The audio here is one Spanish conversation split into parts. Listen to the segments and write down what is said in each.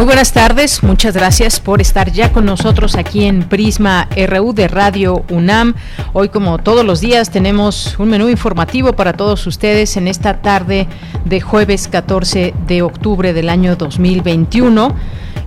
Muy buenas tardes, muchas gracias por estar ya con nosotros aquí en Prisma RU de Radio UNAM. Hoy como todos los días tenemos un menú informativo para todos ustedes en esta tarde de jueves 14 de octubre del año 2021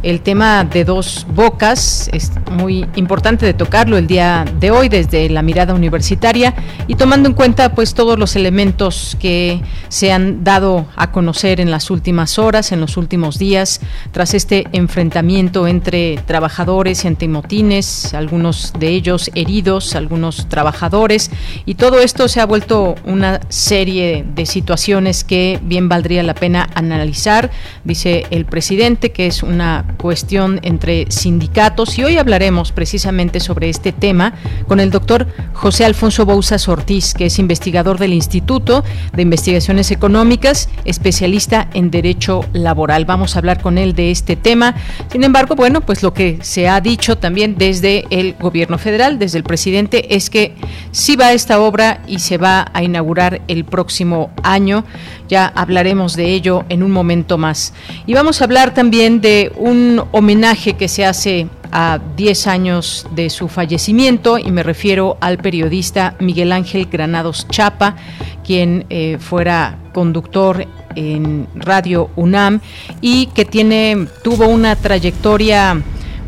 el tema de dos bocas es muy importante de tocarlo el día de hoy desde la mirada universitaria y tomando en cuenta pues todos los elementos que se han dado a conocer en las últimas horas, en los últimos días, tras este enfrentamiento entre trabajadores y antimotines, algunos de ellos heridos, algunos trabajadores y todo esto se ha vuelto una serie de situaciones que bien valdría la pena analizar, dice el presidente que es una cuestión entre sindicatos y hoy hablaremos precisamente sobre este tema con el doctor José Alfonso Bouzas Ortiz, que es investigador del Instituto de Investigaciones Económicas, especialista en Derecho Laboral. Vamos a hablar con él de este tema. Sin embargo, bueno, pues lo que se ha dicho también desde el gobierno federal, desde el presidente, es que sí va esta obra y se va a inaugurar el próximo año. Ya hablaremos de ello en un momento más. Y vamos a hablar también de un homenaje que se hace a 10 años de su fallecimiento y me refiero al periodista Miguel Ángel Granados Chapa, quien eh, fuera conductor en Radio UNAM y que tiene tuvo una trayectoria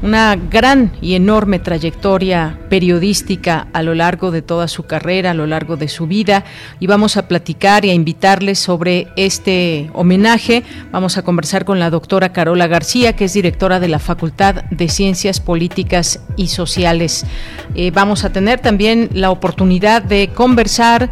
una gran y enorme trayectoria periodística a lo largo de toda su carrera, a lo largo de su vida, y vamos a platicar y a invitarles sobre este homenaje. Vamos a conversar con la doctora Carola García, que es directora de la Facultad de Ciencias Políticas y Sociales. Eh, vamos a tener también la oportunidad de conversar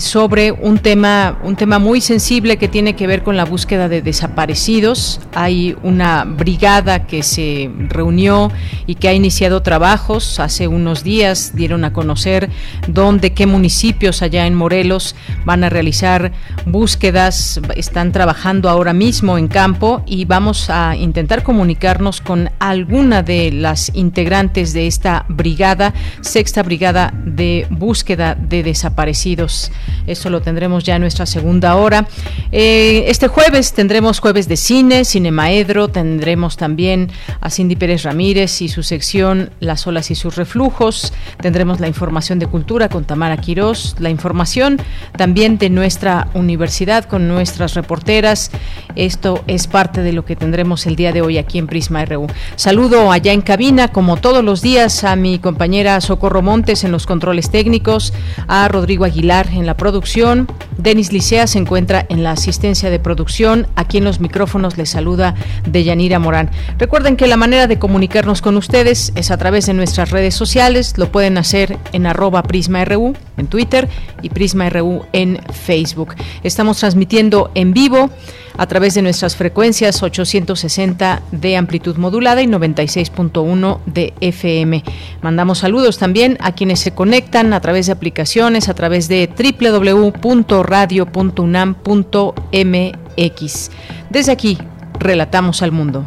sobre un tema, un tema muy sensible que tiene que ver con la búsqueda de desaparecidos. Hay una brigada que se reunió y que ha iniciado trabajos. Hace unos días dieron a conocer dónde, qué municipios allá en Morelos van a realizar búsquedas. Están trabajando ahora mismo en campo y vamos a intentar comunicarnos con alguna de las integrantes de esta brigada, sexta brigada de búsqueda de desaparecidos. Eso lo tendremos ya en nuestra segunda hora. Eh, este jueves tendremos jueves de cine, Cinemaedro, tendremos también a Cindy Pérez Ramírez y su sección Las olas y sus reflujos. Tendremos la información de cultura con Tamara Quirós, la información también de nuestra universidad con nuestras reporteras. Esto es parte de lo que tendremos el día de hoy aquí en Prisma RU. Saludo allá en cabina, como todos los días, a mi compañera Socorro Montes en los controles técnicos, a Rodrigo Aguilar en la producción. Denis Licea se encuentra en la asistencia de producción. Aquí en los micrófonos les saluda Deyanira Morán. Recuerden que la manera de comunicar con ustedes es a través de nuestras redes sociales. Lo pueden hacer en arroba PrismaRU en Twitter y PrismaRU en Facebook. Estamos transmitiendo en vivo a través de nuestras frecuencias 860 de amplitud modulada y 96.1 de FM. Mandamos saludos también a quienes se conectan a través de aplicaciones, a través de www.radio.unam.mx. Desde aquí, relatamos al mundo.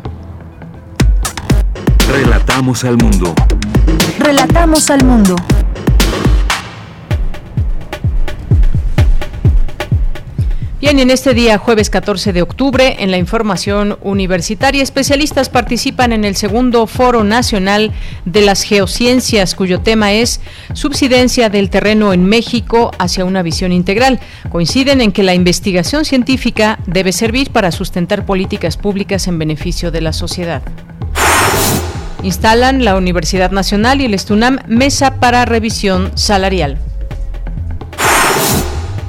Relatamos al mundo. Relatamos al mundo. Bien, en este día, jueves 14 de octubre, en la información universitaria, especialistas participan en el segundo Foro Nacional de las Geociencias, cuyo tema es Subsidencia del terreno en México hacia una visión integral. Coinciden en que la investigación científica debe servir para sustentar políticas públicas en beneficio de la sociedad. Instalan la Universidad Nacional y el Estunam mesa para revisión salarial.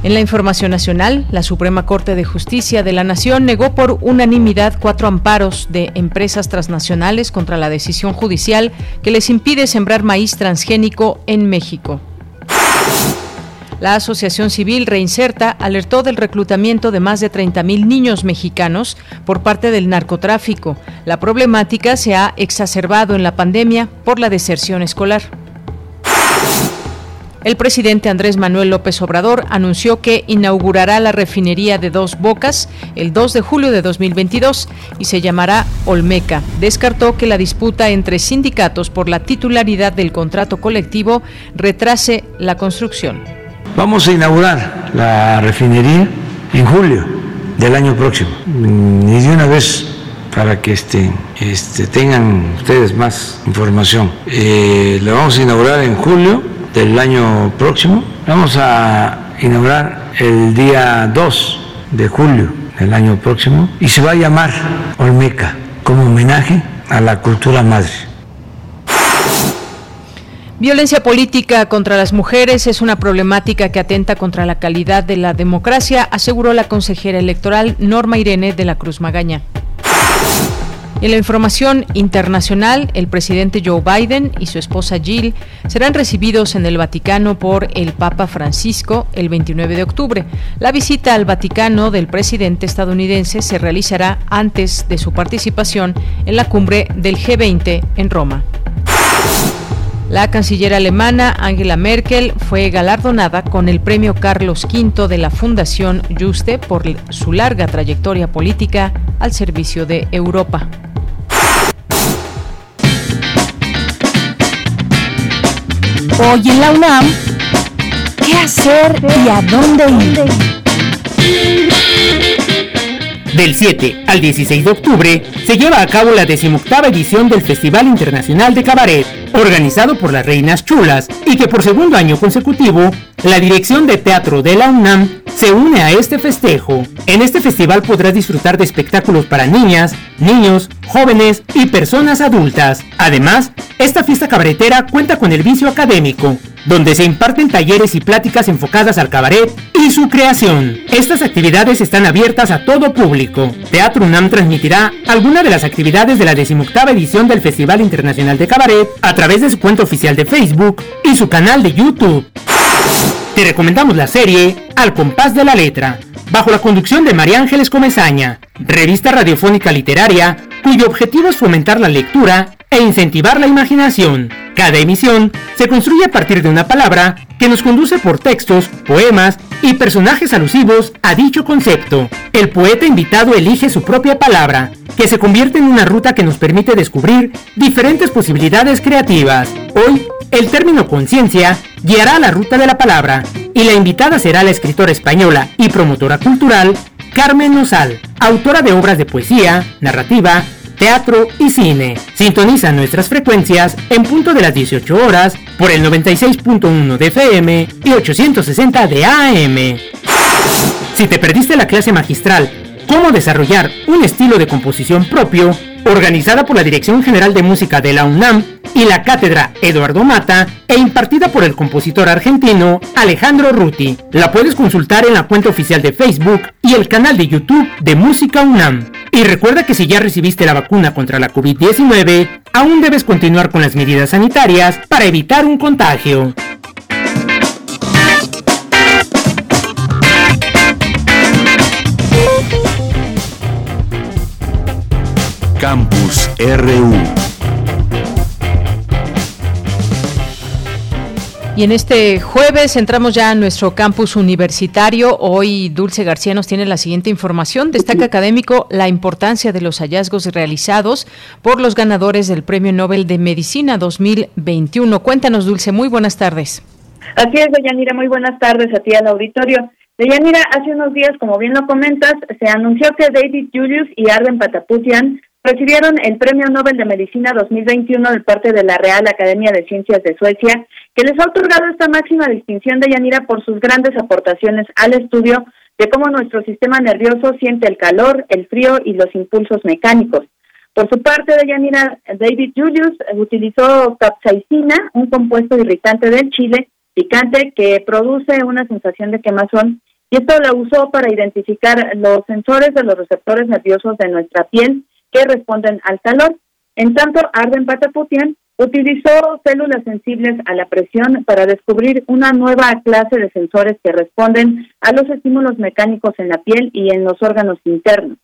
En la información nacional, la Suprema Corte de Justicia de la Nación negó por unanimidad cuatro amparos de empresas transnacionales contra la decisión judicial que les impide sembrar maíz transgénico en México. La Asociación Civil Reinserta alertó del reclutamiento de más de 30.000 niños mexicanos por parte del narcotráfico. La problemática se ha exacerbado en la pandemia por la deserción escolar. El presidente Andrés Manuel López Obrador anunció que inaugurará la refinería de Dos Bocas el 2 de julio de 2022 y se llamará Olmeca. Descartó que la disputa entre sindicatos por la titularidad del contrato colectivo retrase la construcción. Vamos a inaugurar la refinería en julio del año próximo. Y de una vez para que este, este, tengan ustedes más información. Eh, la vamos a inaugurar en julio del año próximo. Vamos a inaugurar el día 2 de julio del año próximo y se va a llamar Olmeca como homenaje a la cultura madre. Violencia política contra las mujeres es una problemática que atenta contra la calidad de la democracia, aseguró la consejera electoral Norma Irene de la Cruz Magaña. En la información internacional, el presidente Joe Biden y su esposa Jill serán recibidos en el Vaticano por el Papa Francisco el 29 de octubre. La visita al Vaticano del presidente estadounidense se realizará antes de su participación en la cumbre del G20 en Roma. La canciller alemana Angela Merkel fue galardonada con el premio Carlos V de la Fundación Juste por su larga trayectoria política al servicio de Europa. Hoy en la UNAM, ¿qué hacer y a dónde ir? Del 7 al 16 de octubre se lleva a cabo la decimoctava edición del Festival Internacional de Cabaret, organizado por las Reinas Chulas y que por segundo año consecutivo la Dirección de Teatro de la UNAM se une a este festejo. En este festival podrás disfrutar de espectáculos para niñas, niños, jóvenes y personas adultas. Además, esta fiesta cabaretera cuenta con el vicio académico, donde se imparten talleres y pláticas enfocadas al cabaret y su creación. Estas actividades están abiertas a todo público. Teatro UNAM transmitirá algunas de las actividades de la decimoctava edición del Festival Internacional de Cabaret a través de su cuenta oficial de Facebook y su canal de YouTube. Te recomendamos la serie Al compás de la letra, bajo la conducción de María Ángeles Comezaña, revista radiofónica literaria cuyo objetivo es fomentar la lectura e incentivar la imaginación. Cada emisión se construye a partir de una palabra que nos conduce por textos, poemas y personajes alusivos a dicho concepto. El poeta invitado elige su propia palabra, que se convierte en una ruta que nos permite descubrir diferentes posibilidades creativas. Hoy, el término conciencia guiará la ruta de la palabra y la invitada será la escritora española y promotora cultural Carmen Nosal, autora de obras de poesía, narrativa, teatro y cine. Sintoniza nuestras frecuencias en punto de las 18 horas por el 96.1 de FM y 860 de AM. Si te perdiste la clase magistral Cómo desarrollar un estilo de composición propio, organizada por la Dirección General de Música de la UNAM y la Cátedra Eduardo Mata e impartida por el compositor argentino Alejandro Ruti. La puedes consultar en la cuenta oficial de Facebook y el canal de YouTube de Música UNAM. Y recuerda que si ya recibiste la vacuna contra la COVID-19, aún debes continuar con las medidas sanitarias para evitar un contagio. Campus RU. Y en este jueves entramos ya a nuestro campus universitario. Hoy Dulce García nos tiene la siguiente información. Destaca académico la importancia de los hallazgos realizados por los ganadores del Premio Nobel de Medicina 2021. Cuéntanos, Dulce, muy buenas tardes. Así es, Deyanira, muy buenas tardes a ti al auditorio. Deyanira, hace unos días, como bien lo comentas, se anunció que David Julius y Arden Pataputian recibieron el Premio Nobel de Medicina 2021 de parte de la Real Academia de Ciencias de Suecia, que les ha otorgado esta máxima distinción de Yanira por sus grandes aportaciones al estudio de cómo nuestro sistema nervioso siente el calor, el frío y los impulsos mecánicos. Por su parte, de Yanira, David Julius utilizó capsaicina, un compuesto irritante del chile picante que produce una sensación de quemazón y esto la usó para identificar los sensores de los receptores nerviosos de nuestra piel que responden al calor. En tanto, Arden Pataputian utilizó células sensibles a la presión para descubrir una nueva clase de sensores que responden a los estímulos mecánicos en la piel y en los órganos internos.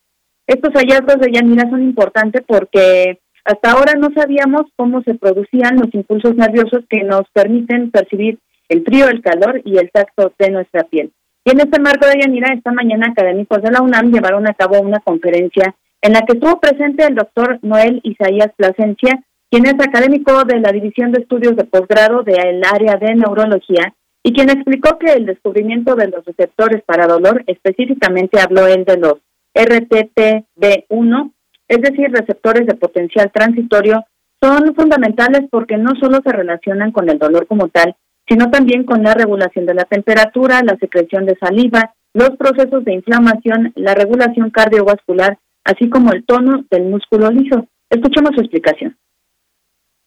Estos hallazgos de Yanira son importantes porque hasta ahora no sabíamos cómo se producían los impulsos nerviosos que nos permiten percibir el frío, el calor y el tacto de nuestra piel. Y en este marco de Yanira, esta mañana académicos de la UNAM llevaron a cabo una conferencia en la que estuvo presente el doctor Noel Isaías Plasencia, quien es académico de la División de Estudios de Posgrado del área de Neurología y quien explicó que el descubrimiento de los receptores para dolor, específicamente habló él de los RTTB1, es decir, receptores de potencial transitorio, son fundamentales porque no solo se relacionan con el dolor como tal, sino también con la regulación de la temperatura, la secreción de saliva, los procesos de inflamación, la regulación cardiovascular, así como el tono del músculo liso. Escuchemos su explicación.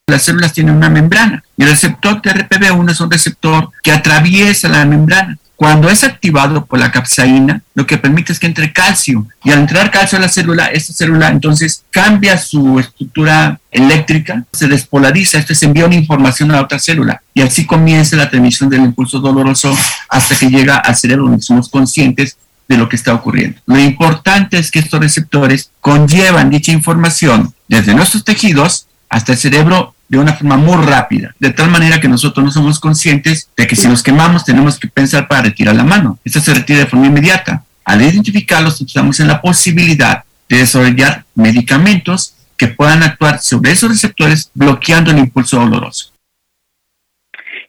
Las células tienen una membrana y el receptor TRPV1 es un receptor que atraviesa la membrana. Cuando es activado por la capsaína, lo que permite es que entre calcio. Y al entrar calcio a la célula, esta célula entonces cambia su estructura eléctrica, se despolariza, esto se envía una información a la otra célula. Y así comienza la transmisión del impulso doloroso hasta que llega al cerebro, donde somos conscientes de lo que está ocurriendo. Lo importante es que estos receptores conllevan dicha información desde nuestros tejidos hasta el cerebro de una forma muy rápida, de tal manera que nosotros no somos conscientes de que si nos quemamos tenemos que pensar para retirar la mano. Esto se retira de forma inmediata. Al identificarlos, estamos en la posibilidad de desarrollar medicamentos que puedan actuar sobre esos receptores bloqueando el impulso doloroso.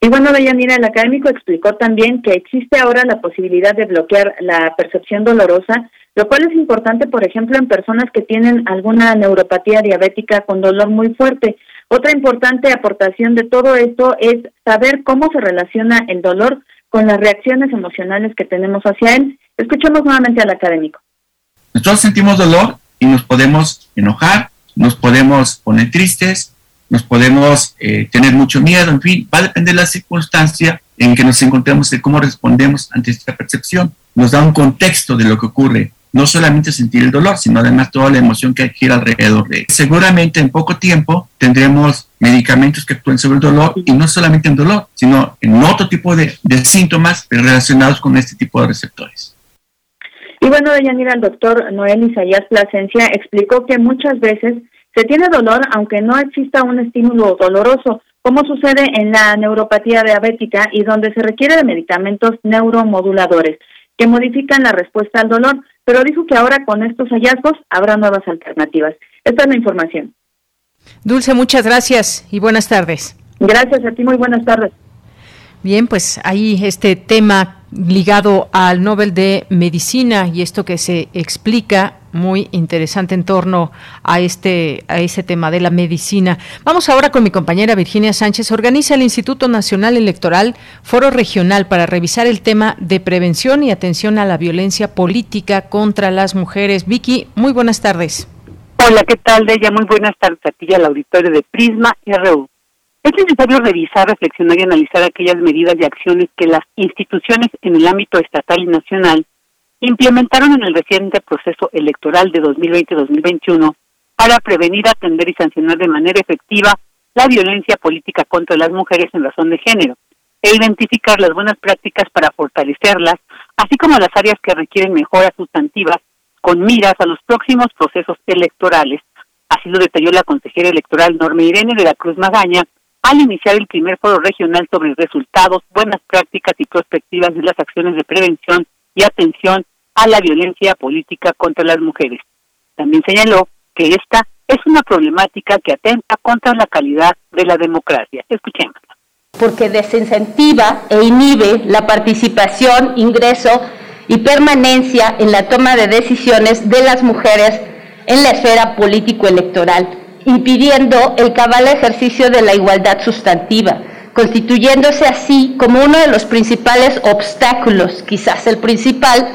Y bueno, Deyanira, el académico explicó también que existe ahora la posibilidad de bloquear la percepción dolorosa, lo cual es importante, por ejemplo, en personas que tienen alguna neuropatía diabética con dolor muy fuerte. Otra importante aportación de todo esto es saber cómo se relaciona el dolor con las reacciones emocionales que tenemos hacia él. Escuchemos nuevamente al académico. Nosotros sentimos dolor y nos podemos enojar, nos podemos poner tristes, nos podemos eh, tener mucho miedo, en fin, va a depender de la circunstancia en que nos encontremos de cómo respondemos ante esta percepción. Nos da un contexto de lo que ocurre no solamente sentir el dolor, sino además toda la emoción que gira alrededor de él. Seguramente en poco tiempo tendremos medicamentos que actúen sobre el dolor y no solamente en dolor, sino en otro tipo de, síntomas relacionados con este tipo de receptores. Y bueno, Deyanira, el doctor Noel Isaías Plasencia explicó que muchas veces se tiene dolor aunque no exista un estímulo doloroso, como sucede en la neuropatía diabética y donde se requiere de medicamentos neuromoduladores que modifican la respuesta al dolor pero dijo que ahora con estos hallazgos habrá nuevas alternativas. Esta es la información. Dulce, muchas gracias y buenas tardes. Gracias a ti, muy buenas tardes. Bien, pues ahí este tema ligado al Nobel de Medicina y esto que se explica muy interesante en torno a este a ese tema de la medicina. Vamos ahora con mi compañera Virginia Sánchez. Organiza el Instituto Nacional Electoral Foro Regional para revisar el tema de prevención y atención a la violencia política contra las mujeres. Vicky, muy buenas tardes. Hola, ¿qué tal, Deya? Muy buenas tardes a ti al auditorio de Prisma RU. Es necesario revisar, reflexionar y analizar aquellas medidas y acciones que las instituciones en el ámbito estatal y nacional implementaron en el reciente proceso electoral de 2020-2021 para prevenir, atender y sancionar de manera efectiva la violencia política contra las mujeres en razón de género e identificar las buenas prácticas para fortalecerlas, así como las áreas que requieren mejoras sustantivas con miras a los próximos procesos electorales. Así lo detalló la consejera electoral Norma Irene de la Cruz Magaña al iniciar el primer foro regional sobre resultados, buenas prácticas y perspectivas de las acciones de prevención y atención a la violencia política contra las mujeres. También señaló que esta es una problemática que atenta contra la calidad de la democracia. Escuchemos. Porque desincentiva e inhibe la participación, ingreso y permanencia en la toma de decisiones de las mujeres en la esfera político-electoral, impidiendo el cabal ejercicio de la igualdad sustantiva constituyéndose así como uno de los principales obstáculos, quizás el principal,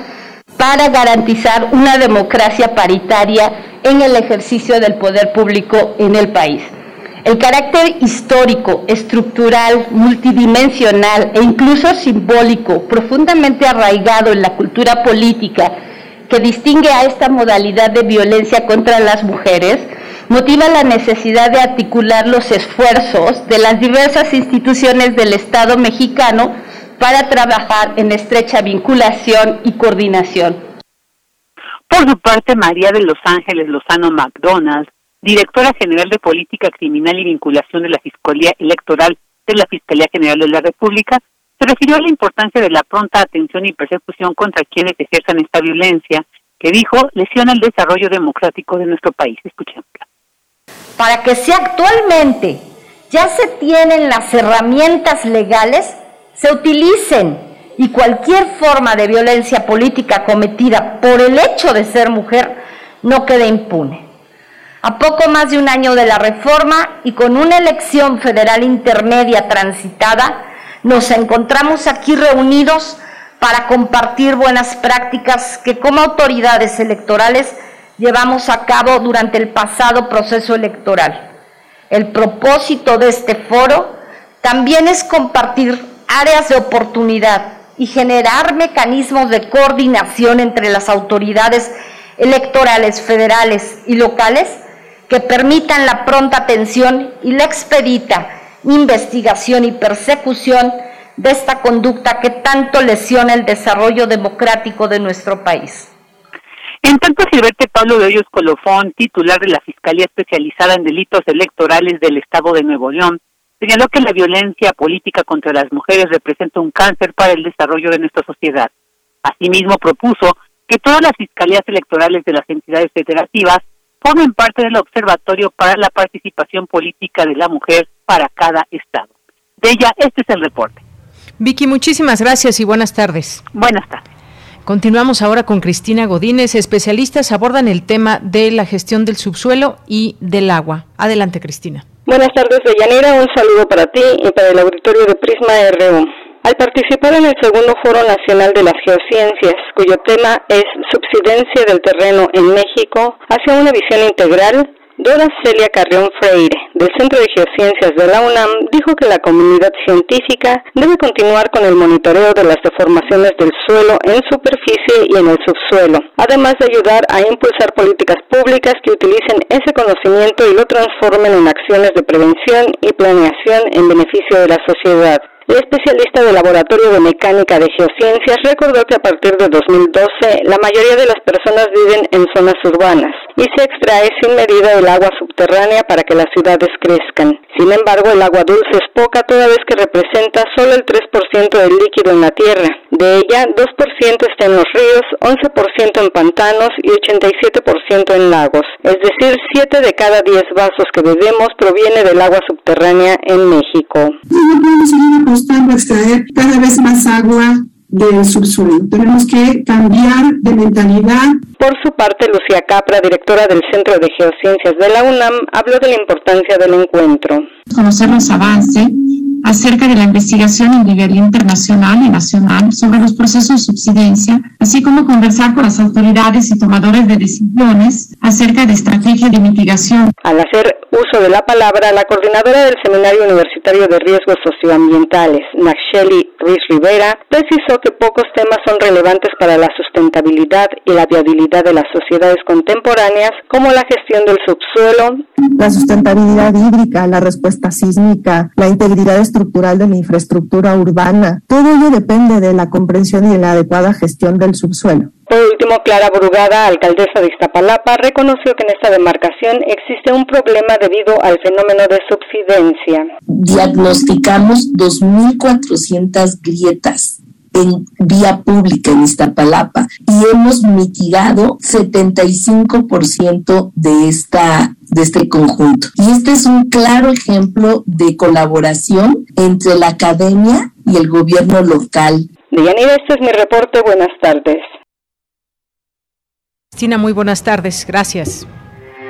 para garantizar una democracia paritaria en el ejercicio del poder público en el país. El carácter histórico, estructural, multidimensional e incluso simbólico, profundamente arraigado en la cultura política que distingue a esta modalidad de violencia contra las mujeres, motiva la necesidad de articular los esfuerzos de las diversas instituciones del Estado mexicano para trabajar en estrecha vinculación y coordinación. Por su parte, María de Los Ángeles Lozano McDonald, directora general de Política Criminal y Vinculación de la Fiscalía Electoral de la Fiscalía General de la República, se refirió a la importancia de la pronta atención y persecución contra quienes ejerzan esta violencia, que dijo lesiona el desarrollo democrático de nuestro país. Escuchémosla para que si actualmente ya se tienen las herramientas legales, se utilicen y cualquier forma de violencia política cometida por el hecho de ser mujer no quede impune. A poco más de un año de la reforma y con una elección federal intermedia transitada, nos encontramos aquí reunidos para compartir buenas prácticas que como autoridades electorales llevamos a cabo durante el pasado proceso electoral. El propósito de este foro también es compartir áreas de oportunidad y generar mecanismos de coordinación entre las autoridades electorales federales y locales que permitan la pronta atención y la expedita investigación y persecución de esta conducta que tanto lesiona el desarrollo democrático de nuestro país. En tanto, Gilberto Pablo de Hoyos Colofón, titular de la Fiscalía Especializada en Delitos Electorales del Estado de Nuevo León, señaló que la violencia política contra las mujeres representa un cáncer para el desarrollo de nuestra sociedad. Asimismo, propuso que todas las fiscalías electorales de las entidades federativas formen parte del Observatorio para la Participación Política de la Mujer para cada estado. De ella, este es el reporte. Vicky, muchísimas gracias y buenas tardes. Buenas tardes. Continuamos ahora con Cristina Godínez. Especialistas abordan el tema de la gestión del subsuelo y del agua. Adelante, Cristina. Buenas tardes, Deyanira. Un saludo para ti y para el auditorio de Prisma RU. Al participar en el segundo Foro Nacional de las Geociencias, cuyo tema es Subsidencia del Terreno en México hacia una visión integral, Dora Celia Carrión Freire, del Centro de Geociencias de la UNAM, dijo que la comunidad científica debe continuar con el monitoreo de las deformaciones del suelo en superficie y en el subsuelo, además de ayudar a impulsar políticas públicas que utilicen ese conocimiento y lo transformen en acciones de prevención y planeación en beneficio de la sociedad. Especialista del Laboratorio de Mecánica de Geociencias recordó que a partir de 2012 la mayoría de las personas viven en zonas urbanas y se extrae sin medida el agua subterránea para que las ciudades crezcan. Sin embargo, el agua dulce es poca toda vez que representa solo el 3% del líquido en la tierra. De ella, 2% está en los ríos, 11% en pantanos y 87% en lagos. Es decir, 7 de cada 10 vasos que bebemos proviene del agua subterránea en México apostando a extraer cada vez más agua del subsuelo. Tenemos que cambiar de mentalidad. Por su parte, Lucía Capra, directora del Centro de Geociencias de la UNAM, habló de la importancia del encuentro. Conocer los avances acerca de la investigación a nivel internacional y nacional sobre los procesos de subsidencia, así como conversar con las autoridades y tomadores de decisiones acerca de estrategias de mitigación. Al hacer uso de la palabra, la coordinadora del Seminario Universitario de Riesgos Socioambientales, Nacheli Ruiz Rivera, precisó que pocos temas son relevantes para la sustentabilidad y la viabilidad de las sociedades contemporáneas, como la gestión del subsuelo, la sustentabilidad hídrica, la respuesta sísmica, la integridad estructural de la infraestructura urbana. Todo ello depende de la comprensión y la adecuada gestión del subsuelo. Por último, Clara Brugada, alcaldesa de Iztapalapa, reconoció que en esta demarcación existe un problema debido al fenómeno de subsidencia. Diagnosticamos 2.400 grietas en vía pública en Iztapalapa y hemos mitigado 75% de esta de este conjunto. Y este es un claro ejemplo de colaboración entre la academia y el gobierno local. Deyanira, este es mi reporte. Buenas tardes. Cristina, muy buenas tardes. Gracias.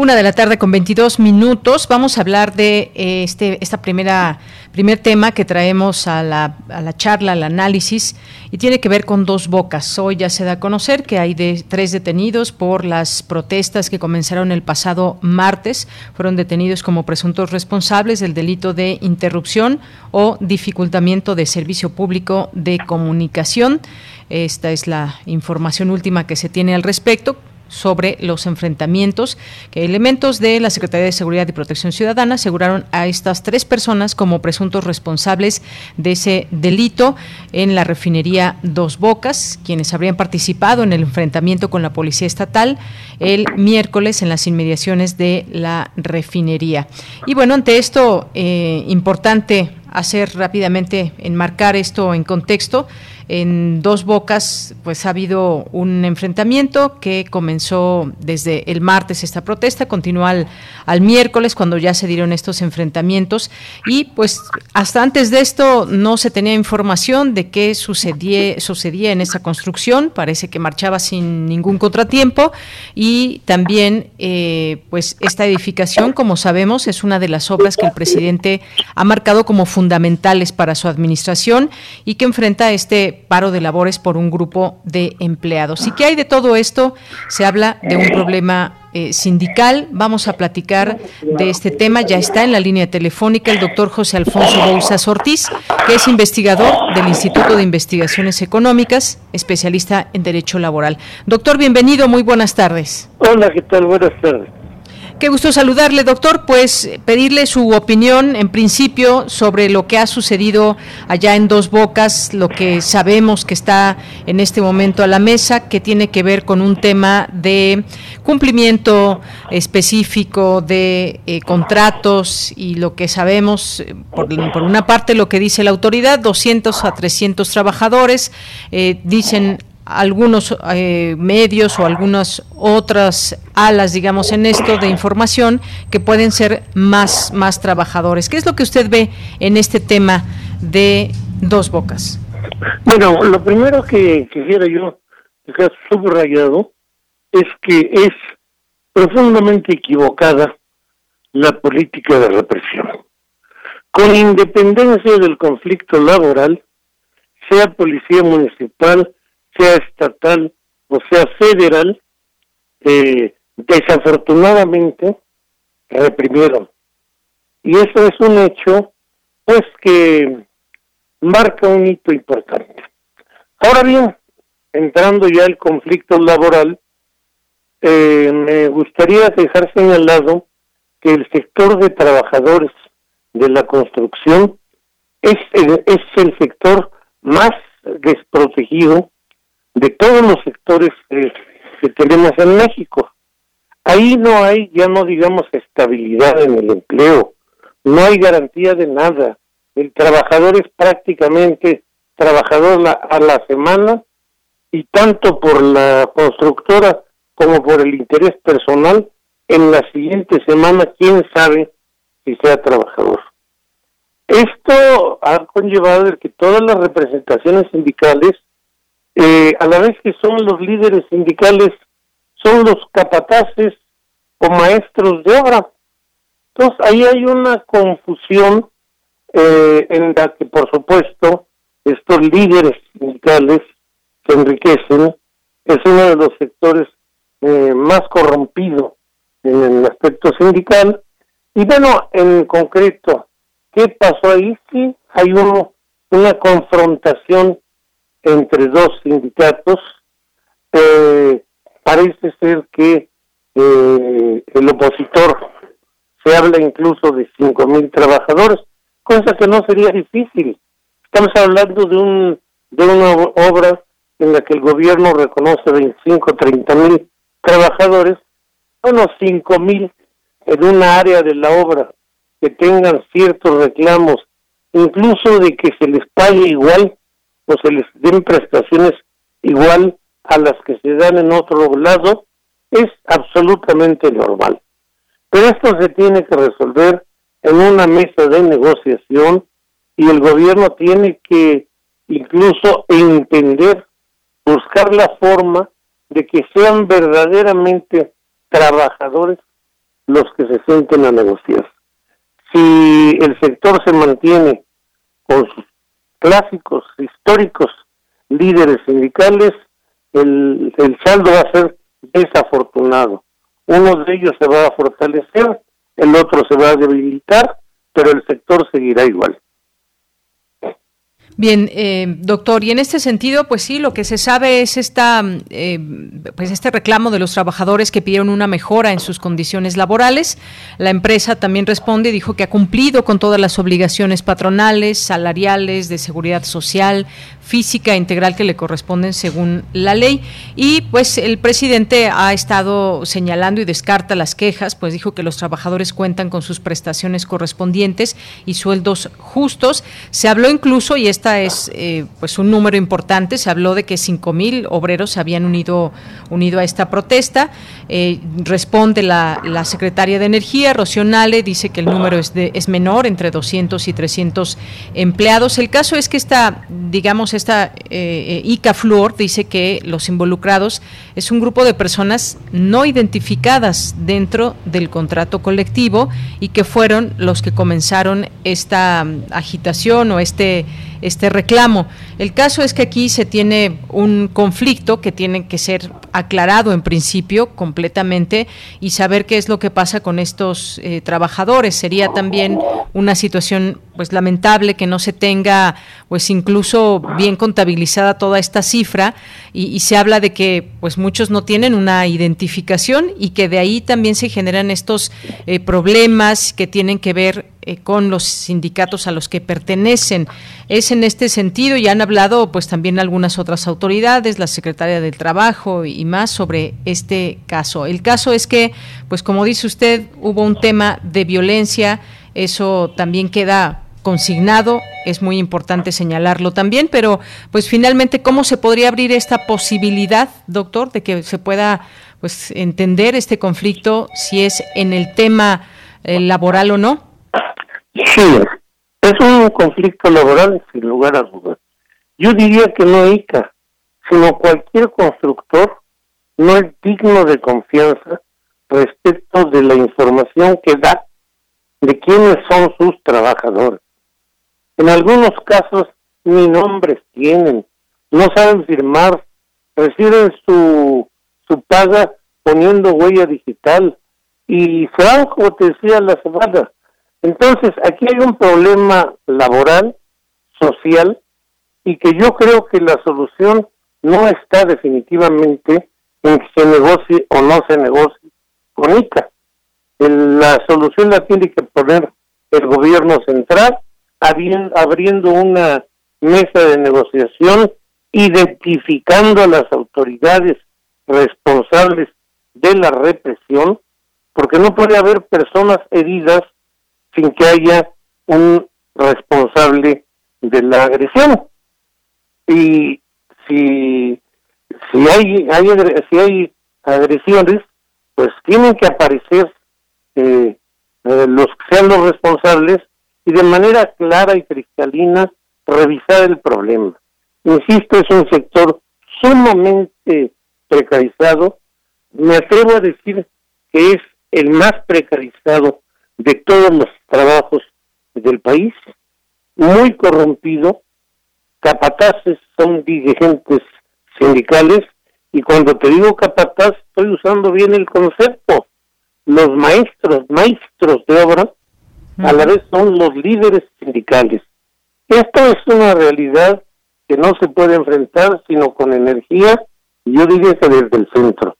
Una de la tarde con 22 minutos. Vamos a hablar de eh, este esta primera primer tema que traemos a la, a la charla, al análisis, y tiene que ver con dos bocas. Hoy ya se da a conocer que hay de, tres detenidos por las protestas que comenzaron el pasado martes. Fueron detenidos como presuntos responsables del delito de interrupción o dificultamiento de servicio público de comunicación. Esta es la información última que se tiene al respecto sobre los enfrentamientos que elementos de la Secretaría de Seguridad y Protección Ciudadana aseguraron a estas tres personas como presuntos responsables de ese delito en la refinería Dos Bocas, quienes habrían participado en el enfrentamiento con la Policía Estatal el miércoles en las inmediaciones de la refinería. Y bueno, ante esto, eh, importante hacer rápidamente, enmarcar esto en contexto, en Dos Bocas, pues ha habido un enfrentamiento que comenzó desde el martes esta protesta, continuó al, miércoles cuando ya se dieron estos enfrentamientos. Y pues hasta antes de esto no se tenía información de qué sucedía, sucedía en esa construcción, parece que marchaba sin ningún contratiempo. Y también eh, pues esta edificación, como sabemos, es una de las obras que el presidente ha marcado como fundamentales para su administración y que enfrenta este paro de labores por un grupo de empleados. ¿Y qué hay de todo esto? Se habla de un problema eh, sindical. Vamos a platicar de este tema. Ya está en la línea telefónica el doctor José Alfonso Bouzas Ortiz, que es investigador del Instituto de Investigaciones Económicas, especialista en Derecho Laboral. Doctor, bienvenido, muy buenas tardes. Hola, ¿qué tal? Buenas tardes. Qué gusto saludarle, doctor. Pues pedirle su opinión en principio sobre lo que ha sucedido allá en Dos Bocas, lo que sabemos que está en este momento a la mesa, que tiene que ver con un tema de cumplimiento específico de eh, contratos y lo que sabemos, eh, por, una parte lo que dice la autoridad, 200 a 300 trabajadores, eh, dicen algunos eh, medios o algunas otras alas, digamos, en esto de información que pueden ser más, más trabajadores. ¿Qué es lo que usted ve en este tema de dos bocas? Bueno, lo primero que quisiera yo dejar subrayado es que es profundamente equivocada la política de represión. Con independencia del conflicto laboral, sea policía municipal, sea estatal o sea federal, eh, desafortunadamente reprimieron. Y eso es un hecho, pues, que marca un hito importante. Ahora bien, entrando ya al conflicto laboral, eh, me gustaría dejar señalado que el sector de trabajadores de la construcción es es el sector más desprotegido de todos los sectores que tenemos en México. Ahí no hay, ya no digamos, estabilidad en el empleo, no hay garantía de nada. El trabajador es prácticamente trabajador a la semana y tanto por la constructora como por el interés personal, en la siguiente semana, quién sabe si sea trabajador. Esto ha conllevado que todas las representaciones sindicales eh, a la vez que son los líderes sindicales, son los capataces o maestros de obra. Entonces ahí hay una confusión eh, en la que por supuesto estos líderes sindicales se enriquecen, es uno de los sectores eh, más corrompido en el aspecto sindical. Y bueno, en concreto, ¿qué pasó ahí? Sí, hay una confrontación entre dos sindicatos. Eh, parece ser que eh, el opositor se habla incluso de cinco mil trabajadores, cosa que no sería difícil. Estamos hablando de un de una obra en la que el gobierno reconoce 25 30 mil trabajadores, unos cinco mil en una área de la obra que tengan ciertos reclamos, incluso de que se les pague igual o se les den prestaciones igual a las que se dan en otro lado, es absolutamente normal. Pero esto se tiene que resolver en una mesa de negociación y el gobierno tiene que incluso entender, buscar la forma de que sean verdaderamente trabajadores los que se sienten a negociar. Si el sector se mantiene con sus clásicos, históricos líderes sindicales, el, el saldo va a ser desafortunado. Uno de ellos se va a fortalecer, el otro se va a debilitar, pero el sector seguirá igual. Bien, eh, doctor, y en este sentido, pues sí, lo que se sabe es esta, eh, pues este reclamo de los trabajadores que pidieron una mejora en sus condiciones laborales. La empresa también responde y dijo que ha cumplido con todas las obligaciones patronales, salariales, de seguridad social, física integral que le corresponden según la ley. Y pues el presidente ha estado señalando y descarta las quejas, pues dijo que los trabajadores cuentan con sus prestaciones correspondientes y sueldos justos. Se habló incluso, y esta es eh, pues un número importante, se habló de que 5 mil obreros se habían unido, unido a esta protesta. Eh, responde la, la, secretaria de Energía, Rocío dice que el número es, de, es menor, entre 200 y 300 empleados. El caso es que esta, digamos, esta eh, ICA Fluor dice que los involucrados es un grupo de personas no identificadas dentro del contrato colectivo y que fueron los que comenzaron esta mm, agitación o este este reclamo. El caso es que aquí se tiene un conflicto que tiene que ser aclarado en principio completamente y saber qué es lo que pasa con estos eh, trabajadores. Sería también una situación pues lamentable que no se tenga pues incluso bien contabilizada toda esta cifra y, se habla de que pues muchos no tienen una identificación y que de ahí también se generan estos eh, problemas que tienen que ver eh, con los sindicatos a los que pertenecen. Es en este sentido y han hablado pues también algunas otras autoridades, la secretaria del Trabajo y más sobre este caso. El caso es que pues como dice usted, hubo un tema de violencia, eso también queda consignado, es muy importante señalarlo también, pero pues finalmente cómo se podría abrir esta posibilidad, doctor, de que se pueda pues entender este conflicto si es en el tema eh, laboral o no? Sí, es un conflicto laboral sin lugar a dudas. Yo diría que no ICA, sino cualquier constructor no es digno de confianza respecto de la información que da de quiénes son sus trabajadores. En algunos casos ni nombres tienen, no saben firmar, reciben su, su paga poniendo huella digital y Franco te decía la semana. Entonces, aquí hay un problema laboral, social, y que yo creo que la solución no está definitivamente en que se negocie o no se negocie con ICA. la solución la tiene que poner el gobierno central abriendo una mesa de negociación, identificando a las autoridades responsables de la represión, porque no puede haber personas heridas sin que haya un responsable de la agresión. Y si, si hay, hay si hay agresiones, pues tienen que aparecer eh, eh, los que sean los responsables y de manera clara y cristalina revisar el problema. Insisto, es un sector sumamente precarizado. Me atrevo a decir que es el más precarizado de todos los trabajos del país, muy corrompido, capataces son dirigentes sindicales y cuando te digo capataz estoy usando bien el concepto. Los maestros, maestros de obra a la vez son los líderes sindicales. Esto es una realidad que no se puede enfrentar sino con energía, y yo diría que desde el centro.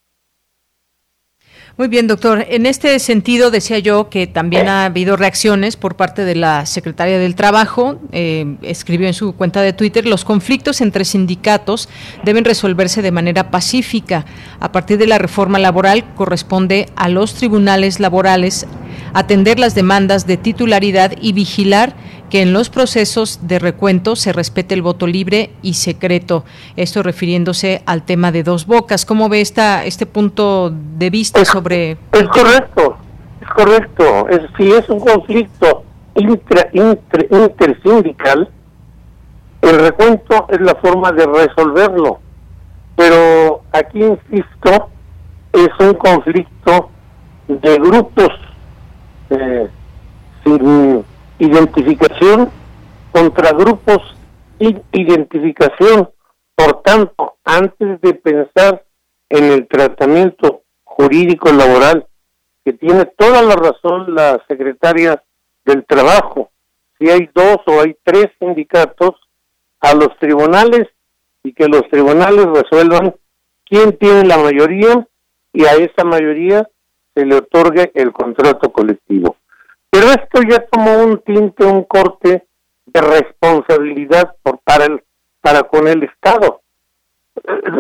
Muy bien, doctor. En este sentido, decía yo que también ha habido reacciones por parte de la secretaria del Trabajo. Eh, escribió en su cuenta de Twitter, los conflictos entre sindicatos deben resolverse de manera pacífica. A partir de la reforma laboral, corresponde a los tribunales laborales atender las demandas de titularidad y vigilar que en los procesos de recuento se respete el voto libre y secreto. Esto refiriéndose al tema de dos bocas. ¿Cómo ve esta, este punto de vista sobre... Es correcto, es correcto. Es, si es un conflicto intersindical, el recuento es la forma de resolverlo. Pero aquí, insisto, es un conflicto de grupos eh, sin identificación contra grupos sin identificación. Por tanto, antes de pensar en el tratamiento jurídico laboral, que tiene toda la razón la secretaria del Trabajo, si hay dos o hay tres sindicatos, a los tribunales y que los tribunales resuelvan quién tiene la mayoría y a esa mayoría se le otorgue el contrato colectivo. Pero esto ya tomó un tinte, un corte de responsabilidad por, para, el, para con el Estado.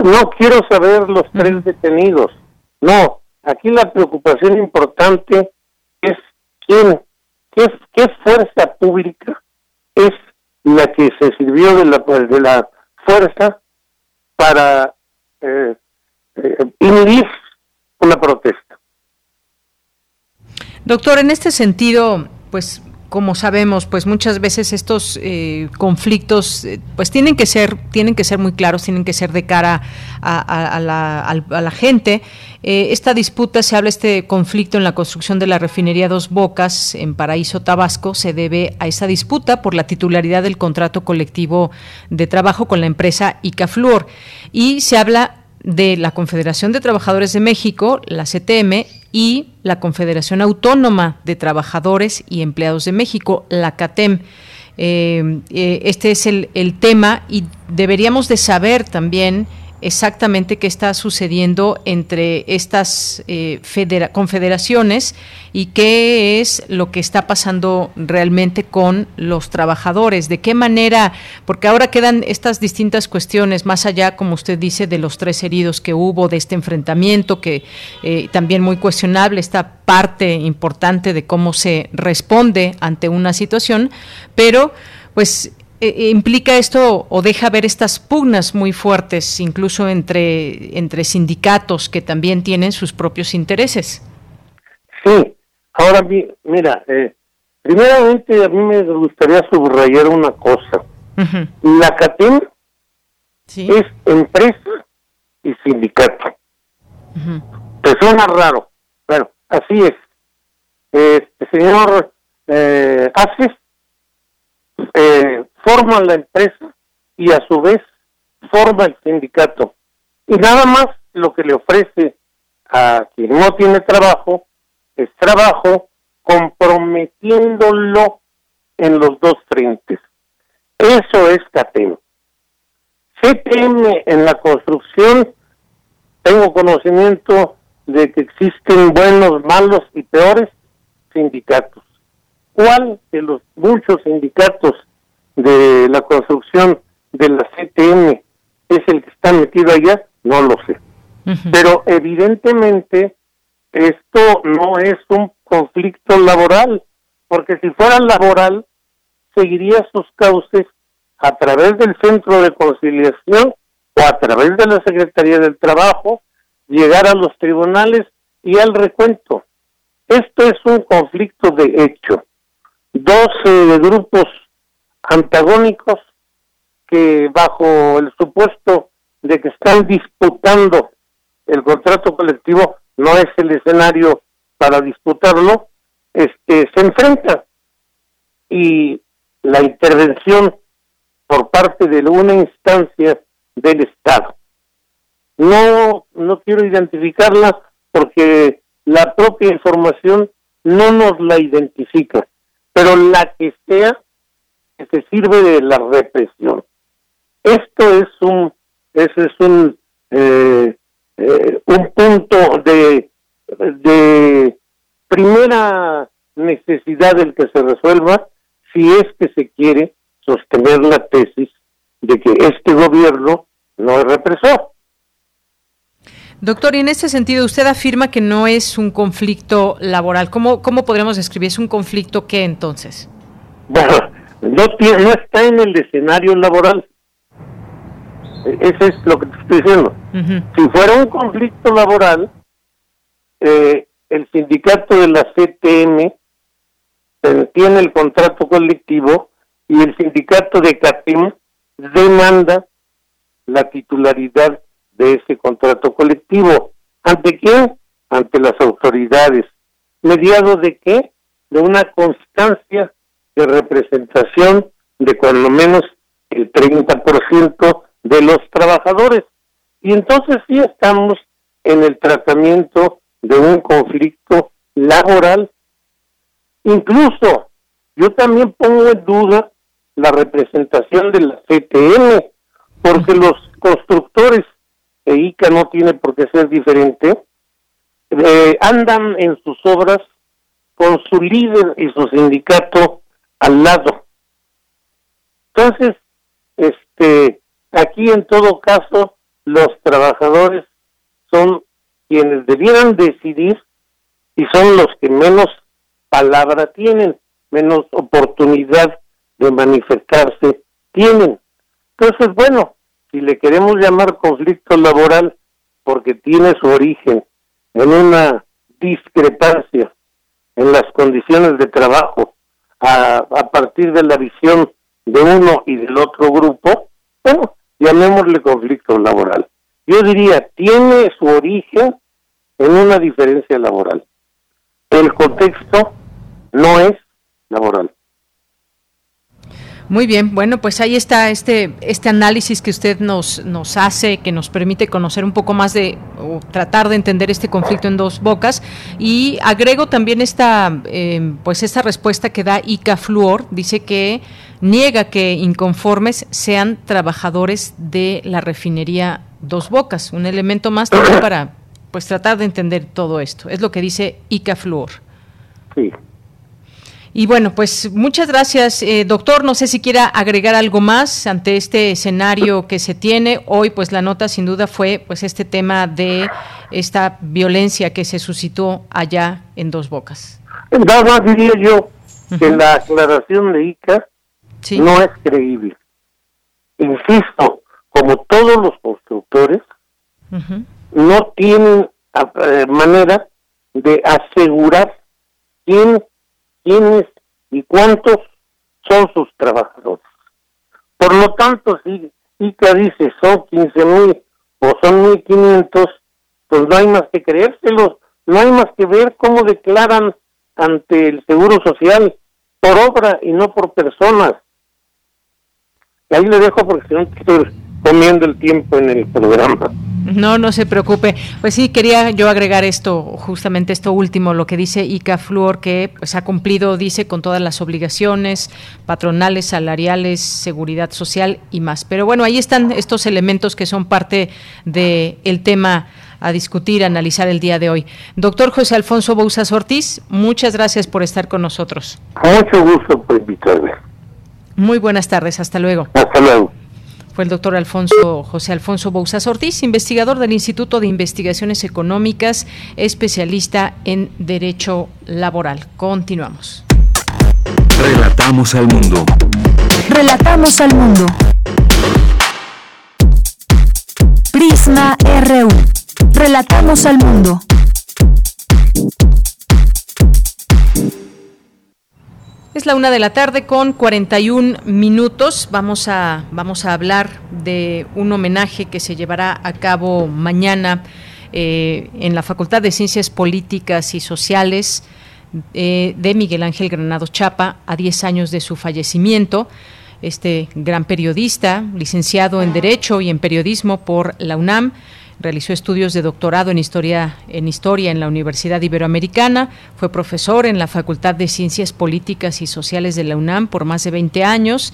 No quiero saber los tres detenidos. No, aquí la preocupación importante es quién, qué, qué fuerza pública es la que se sirvió de la, de la fuerza para eh, eh, inhibir una protesta. Doctor, en este sentido, pues como sabemos, pues muchas veces estos eh, conflictos, eh, pues tienen que ser, tienen que ser muy claros, tienen que ser de cara a, la, gente. Eh, esta disputa, se habla este conflicto en la construcción de la refinería Dos Bocas en Paraíso, Tabasco, se debe a esa disputa por la titularidad del contrato colectivo de trabajo con la empresa Icafluor. Y se habla de la Confederación de Trabajadores de México, la CTM, y la Confederación Autónoma de Trabajadores y Empleados de México, la CATEM. Eh, eh, este es el, el, tema y deberíamos de saber también exactamente qué está sucediendo entre estas eh, confederaciones y qué es lo que está pasando realmente con los trabajadores, de qué manera, porque ahora quedan estas distintas cuestiones, más allá, como usted dice, de los tres heridos que hubo, de este enfrentamiento, que eh, también muy cuestionable, esta parte importante de cómo se responde ante una situación, pero pues eh, eh, implica esto o deja ver estas pugnas muy fuertes, incluso entre, entre sindicatos que también tienen sus propios intereses. Sí, ahora mira, eh, primeramente a mí me gustaría subrayar una cosa. La CATEM es empresa y sindicato. Te suena raro, bueno, así es. Este señor eh, Haces eh, forma la empresa y a su vez forma el sindicato. Y nada más lo que le ofrece a quien no tiene trabajo es trabajo comprometiéndolo en los dos frentes. Eso es CATEM. CTM en la construcción, tengo conocimiento de que existen buenos, malos y peores sindicatos. ¿Cuál de los muchos sindicatos de la construcción de la CTM es el que está metido allá, no lo sé. Pero evidentemente esto no es un conflicto laboral, porque si fuera laboral, seguiría sus cauces a través del Centro de Conciliación o a través de la Secretaría del Trabajo, llegar a los tribunales y al recuento. Esto es un conflicto de hecho. Doce grupos antagónicos que bajo el supuesto de que están disputando el contrato colectivo no es el escenario para disputarlo, este se enfrenta y la intervención por parte de una instancia del Estado. No no quiero identificarla porque la propia información no nos la identifica, pero la que sea se sirve de la represión. Esto es un, ese es un, eh, eh, un punto de, de primera necesidad del que se resuelva si es que se quiere sostener la tesis de que este gobierno no es represor. Doctor, y en ese sentido, usted afirma que no es un conflicto laboral. ¿Cómo, cómo podríamos describir? ¿Es un conflicto qué entonces? Bueno, no, tiene, no está en el escenario laboral. E-, Eso es lo que te estoy diciendo. Si fuera un conflicto laboral, eh, el sindicato de la CTM tiene el contrato colectivo y el sindicato de CATIM demanda la titularidad de ese contrato colectivo. ¿Ante quién? Ante las autoridades mediado de qué? De una constancia de representación de cuando menos el 30% de los trabajadores. Y entonces sí estamos en el tratamiento de un conflicto laboral. Incluso yo también pongo en duda la representación de la CTM, porque los constructores, e ICA no tiene por qué ser diferente, eh, andan en sus obras con su líder y su sindicato al lado. Entonces, este, aquí en todo caso, los trabajadores son quienes debieran decidir y son los que menos palabra tienen, menos oportunidad de manifestarse tienen. Entonces, bueno, si le queremos llamar conflicto laboral porque tiene su origen en una discrepancia en las condiciones de trabajo a, a partir de la visión de uno y del otro grupo, bueno, llamémosle conflicto laboral. Yo diría, tiene su origen en una diferencia laboral. El contexto no es laboral. Muy bien, bueno, pues ahí está este, este análisis que usted nos, nos hace, que nos permite conocer un poco más de, o tratar de entender este conflicto en dos bocas. Y agrego también esta, em, pues esta respuesta que da Ica Fluor, dice que niega que inconformes sean trabajadores de la refinería Dos Bocas, un elemento más también para pues tratar de entender todo esto. Es lo que dice Ica Fluor. Sí. Y bueno, pues muchas gracias, eh, doctor. No sé si quiera agregar algo más ante este escenario que se tiene. Hoy, pues la nota sin duda fue pues este tema de esta violencia que se suscitó allá en Dos Bocas. Nada más diría yo que la aclaración de ICA no es creíble. Insisto, como todos los constructores, no tienen eh, manera de asegurar quién quiénes y cuántos son sus trabajadores. Por lo tanto, si ICA dice son 15 mil o son 1.500, pues no hay más que creérselos, no hay más que ver cómo declaran ante el Seguro Social por obra y no por personas. Ahí le dejo porque si no estoy comiendo el tiempo en el programa. No, no se preocupe. Pues sí, quería yo agregar esto, justamente esto último, lo que dice ICA Fluor, que pues ha cumplido, dice, con todas las obligaciones patronales, salariales, seguridad social y más. Pero bueno, ahí están estos elementos que son parte del el tema a discutir, a analizar el día de hoy. Doctor José Alfonso Bouzas Ortiz, muchas gracias por estar con nosotros. Mucho gusto por invitarme. Muy buenas tardes, hasta luego. Hasta luego fue el doctor Alfonso José Alfonso Bouzas Ortiz, investigador del Instituto de Investigaciones Económicas, especialista en Derecho Laboral. Continuamos. Relatamos al mundo. Relatamos al mundo. Prisma RU. Relatamos al mundo. Es la una de la tarde con 41 minutos. Vamos a, vamos a hablar de un homenaje que se llevará a cabo mañana eh, en la Facultad de Ciencias Políticas y Sociales eh, de Miguel Ángel Granado Chapa a 10 años de su fallecimiento. Este gran periodista, licenciado en Derecho y en Periodismo por la UNAM, Realizó estudios de doctorado en historia, en historia en la Universidad Iberoamericana. Fue profesor en la Facultad de Ciencias Políticas y Sociales de la UNAM por más de 20 años.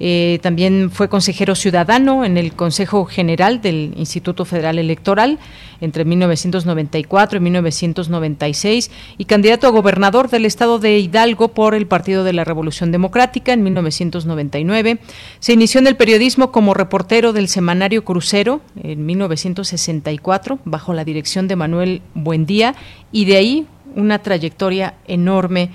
Eh, también fue consejero ciudadano en el Consejo General del Instituto Federal Electoral entre 1994 y 1996 y candidato a gobernador del estado de Hidalgo por el Partido de la Revolución Democrática en 1999. Se inició en el periodismo como reportero del semanario Crucero en 1964 bajo la dirección de Manuel Buendía y de ahí una trayectoria enorme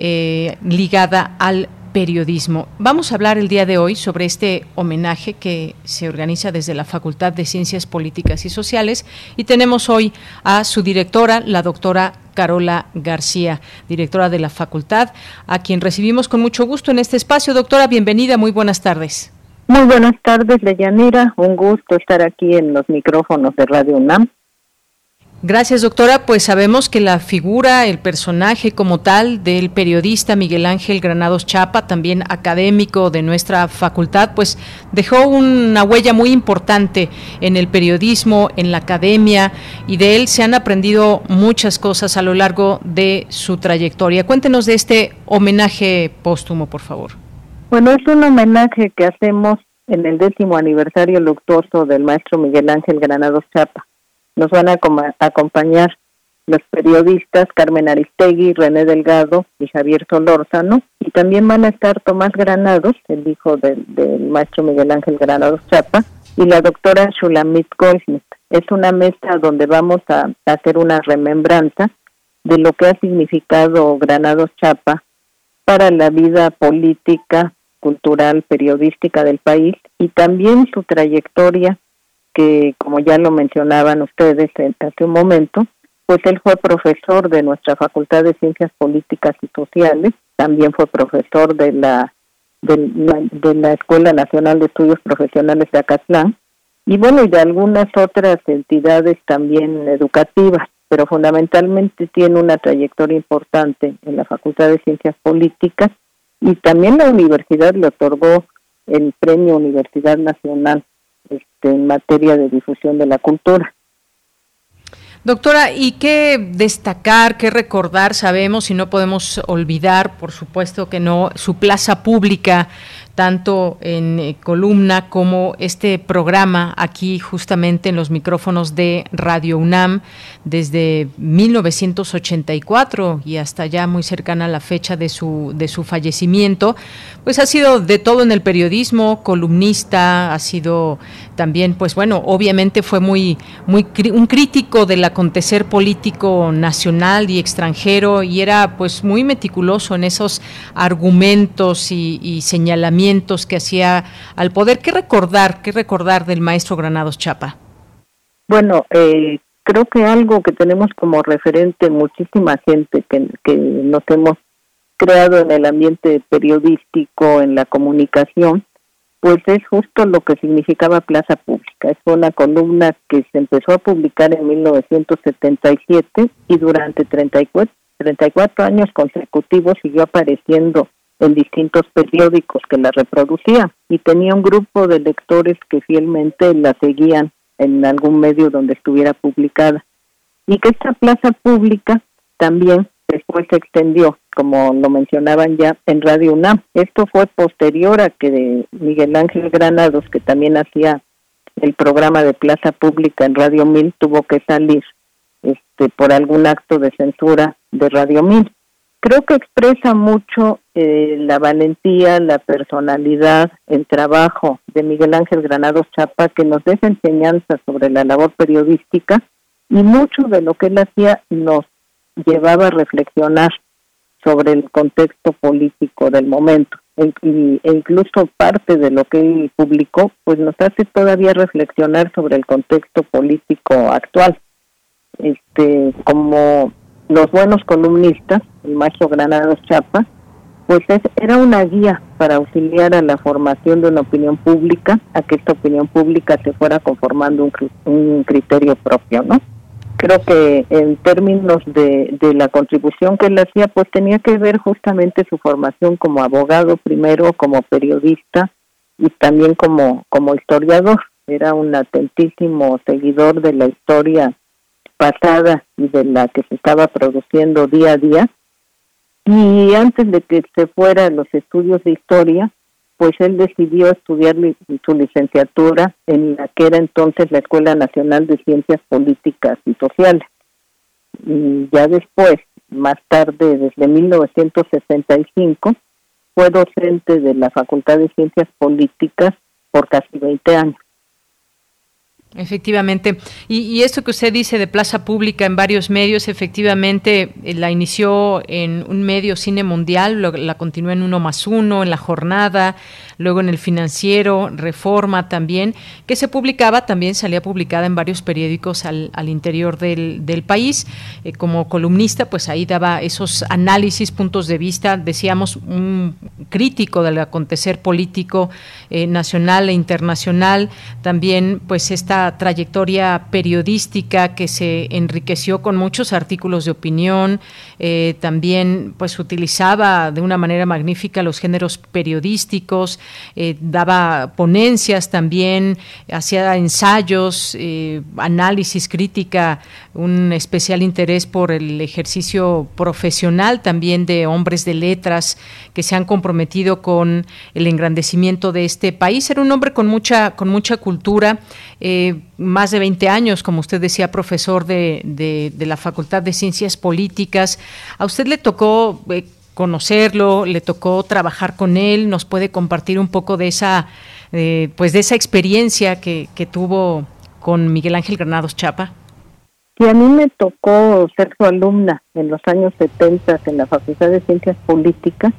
eh, ligada al periodismo. Vamos a hablar el día de hoy sobre este homenaje que se organiza desde la Facultad de Ciencias Políticas y Sociales y tenemos hoy a su directora, la doctora Carola García, directora de la facultad, a quien recibimos con mucho gusto en este espacio. Doctora, bienvenida, muy buenas tardes. Muy buenas tardes, Leyanira. Un gusto estar aquí en los micrófonos de Radio UNAM. Gracias, doctora. Pues sabemos que la figura, el personaje como tal del periodista Miguel Ángel Granados Chapa, también académico de nuestra facultad, pues dejó una huella muy importante en el periodismo, en la academia, y de él se han aprendido muchas cosas a lo largo de su trayectoria. Cuéntenos de este homenaje póstumo, por favor. Bueno, es un homenaje que hacemos en el décimo aniversario luctuoso del maestro Miguel Ángel Granados Chapa nos van a acompañar los periodistas Carmen Aristegui, René Delgado y Javier Solórzano, y también van a estar Tomás Granados, el hijo del, maestro Miguel Ángel Granados Chapa, y la doctora Shulamit Goldschmidt. Es una mesa donde vamos a hacer una remembranza de lo que ha significado Granados Chapa para la vida política, cultural, periodística del país y también su trayectoria que, como ya lo mencionaban ustedes hace un momento, pues él fue profesor de nuestra Facultad de Ciencias Políticas y Sociales, también fue profesor de la de la, Escuela Nacional de Estudios Profesionales de Acatlán y bueno, y de algunas otras entidades también educativas, pero fundamentalmente tiene una trayectoria importante en la Facultad de Ciencias Políticas y también la universidad le otorgó el Premio Universidad Nacional este, en materia de difusión de la cultura. Doctora, ¿y qué destacar, qué recordar? Sabemos y no podemos olvidar, por supuesto que no, su plaza pública tanto en eh, columna como este programa aquí justamente en los micrófonos de Radio UNAM desde 1984 y hasta ya muy cercana a la fecha de su de su fallecimiento, pues ha sido de todo en el periodismo, columnista, ha sido también pues bueno, obviamente fue muy muy un crítico del acontecer político nacional y extranjero y era pues muy meticuloso en esos argumentos y, señalamientos que hacía al poder. ¿Qué recordar, qué recordar del maestro Granados Chapa? Bueno, eh, creo que algo que tenemos como referente muchísima gente que, que nos hemos creado en el ambiente periodístico, en la comunicación, pues es justo lo que significaba Plaza Pública. Es una columna que se empezó a publicar en 1977 y durante 34, 34 años consecutivos siguió apareciendo en distintos periódicos que la reproducían y tenía un grupo de lectores que fielmente la seguían en algún medio donde estuviera publicada y que esta plaza pública también después se extendió, como lo mencionaban ya, en Radio UNAM. Esto fue posterior a que Miguel Ángel Granados, que también hacía el programa de Plaza Pública en Radio Mil, tuvo que salir este, por algún acto de censura de Radio Mil creo que expresa mucho eh, la valentía, la personalidad, el trabajo de Miguel Ángel Granados Chapa, que nos deja enseñanza sobre la labor periodística y mucho de lo que él hacía nos llevaba a reflexionar sobre el contexto político del momento e, e incluso parte de lo que él publicó pues nos hace todavía reflexionar sobre el contexto político actual este como los buenos columnistas, el maestro Granados Chapa, pues era una guía para auxiliar a la formación de una opinión pública, a que esta opinión pública se fuera conformando un criterio propio, ¿no? Creo que en términos de, de la contribución que él hacía, pues tenía que ver justamente su formación como abogado primero, como periodista y también como, como historiador. Era un atentísimo seguidor de la historia pasada y de la que se estaba produciendo día a día. Y antes de que se fuera a los estudios de historia, pues él decidió estudiar su licenciatura en la que era entonces la Escuela Nacional de Ciencias Políticas y Sociales. Y ya después, más tarde, desde 1965, fue docente de la Facultad de Ciencias Políticas por casi 20 años. Efectivamente. Y, esto que usted dice de plaza pública en varios medios, efectivamente eh, la inició en un medio Cine Mundial, la continuó en Uno más Uno, en La Jornada, luego en El Financiero, Reforma también, que se publicaba, también salía publicada en varios periódicos al, interior del, país. Eh, como columnista, pues ahí daba esos análisis, puntos de vista, decíamos, un crítico del acontecer político eh, nacional e internacional. También, pues esta trayectoria periodística que se enriqueció con muchos artículos de opinión, eh, también pues utilizaba de una manera magnífica los géneros periodísticos, eh, daba ponencias también, hacía ensayos, eh, análisis, crítica, un especial interés por el ejercicio profesional también de hombres de letras que se han comprometido con el engrandecimiento de este país. Era un hombre con mucha, con mucha cultura, más de 20 años, como usted decía, profesor de, de, la Facultad de Ciencias Políticas. A usted le tocó eh, conocerlo, le tocó trabajar con él, nos puede compartir un poco de esa, eh, pues de esa experiencia que, que tuvo con Miguel Ángel Granados Chapa. Y a mí me tocó ser su alumna en los años 70 en la Facultad de Ciencias Políticas.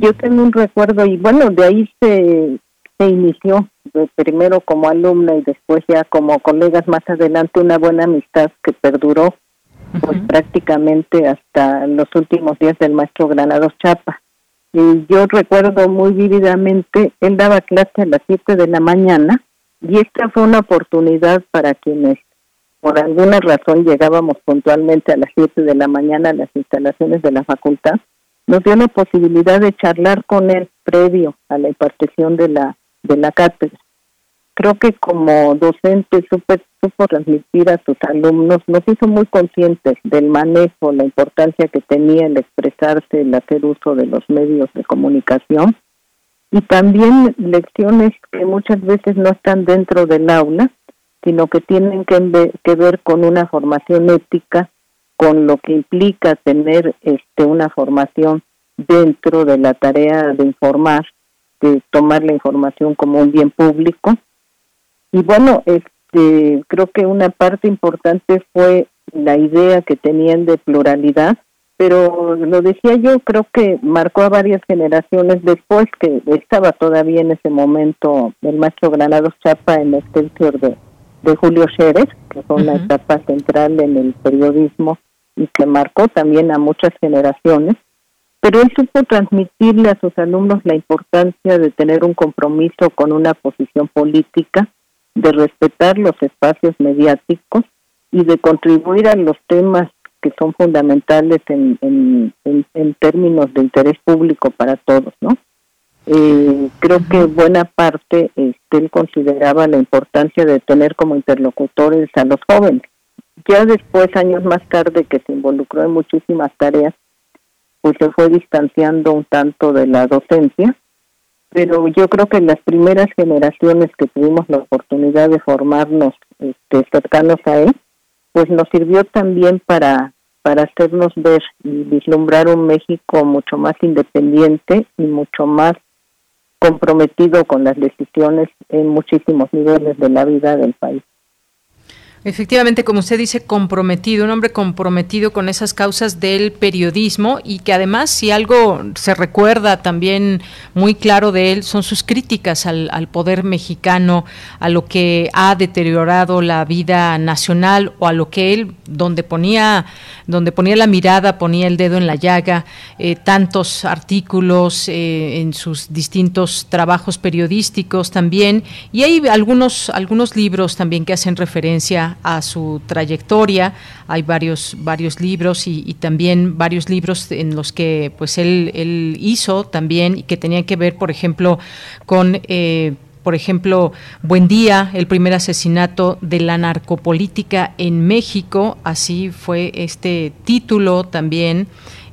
Yo tengo un recuerdo, y bueno, de ahí se, se inició, primero como alumna y después ya como colegas más adelante, una buena amistad que perduró pues prácticamente hasta los últimos días del maestro Granados Chapa. Y yo recuerdo muy vívidamente, él daba clase a las 7 de la mañana y esta fue una oportunidad para quienes por alguna razón llegábamos puntualmente a las 7 de la mañana a las instalaciones de la facultad, nos dio la posibilidad de charlar con él previo a la impartición de la, de la cátedra. Creo que como docente supo, supo transmitir a sus alumnos, nos hizo muy conscientes del manejo, la importancia que tenía el expresarse, el hacer uso de los medios de comunicación y también lecciones que muchas veces no están dentro del aula, sino que tienen que, que ver con una formación ética, con lo que implica tener este una formación dentro de la tarea de informar, de tomar la información como un bien público. Y bueno, este creo que una parte importante fue la idea que tenían de pluralidad, pero lo decía yo, creo que marcó a varias generaciones después que estaba todavía en ese momento el maestro Granados Chapa en el Excelsior de, de Julio Scherer, que fue una etapa central en el periodismo y que marcó también a muchas generaciones, pero él supo transmitirle a sus alumnos la importancia de tener un compromiso con una posición política, de respetar los espacios mediáticos y de contribuir a los temas que son fundamentales en, en, en términos de interés público para todos, ¿no? Eh, creo que buena parte este, él consideraba la importancia de tener como interlocutores a los jóvenes. Ya después, años más tarde, que se involucró en muchísimas tareas, pues se fue distanciando un tanto de la docencia, pero yo creo que las primeras generaciones que tuvimos la oportunidad de formarnos este, cercanos a él, pues nos sirvió también para para hacernos ver y vislumbrar un México mucho más independiente y mucho más comprometido con las decisiones en muchísimos niveles de la vida del país. Efectivamente, como usted dice, comprometido, un hombre comprometido con esas causas del periodismo y que además, si algo se recuerda también muy claro de él, son sus críticas al, poder mexicano, a lo que ha deteriorado la vida nacional o a lo que él, donde ponía, donde ponía la mirada, ponía el dedo en la llaga, eh, tantos artículos eh, en sus distintos trabajos periodísticos también, y hay algunos, algunos libros también que hacen referencia a su trayectoria. Hay varios, varios libros y, también varios libros en los que pues él, él, hizo también y que tenían que ver, por ejemplo, con eh, por ejemplo, Buen Día, el primer asesinato de la narcopolítica en México, así fue este título también.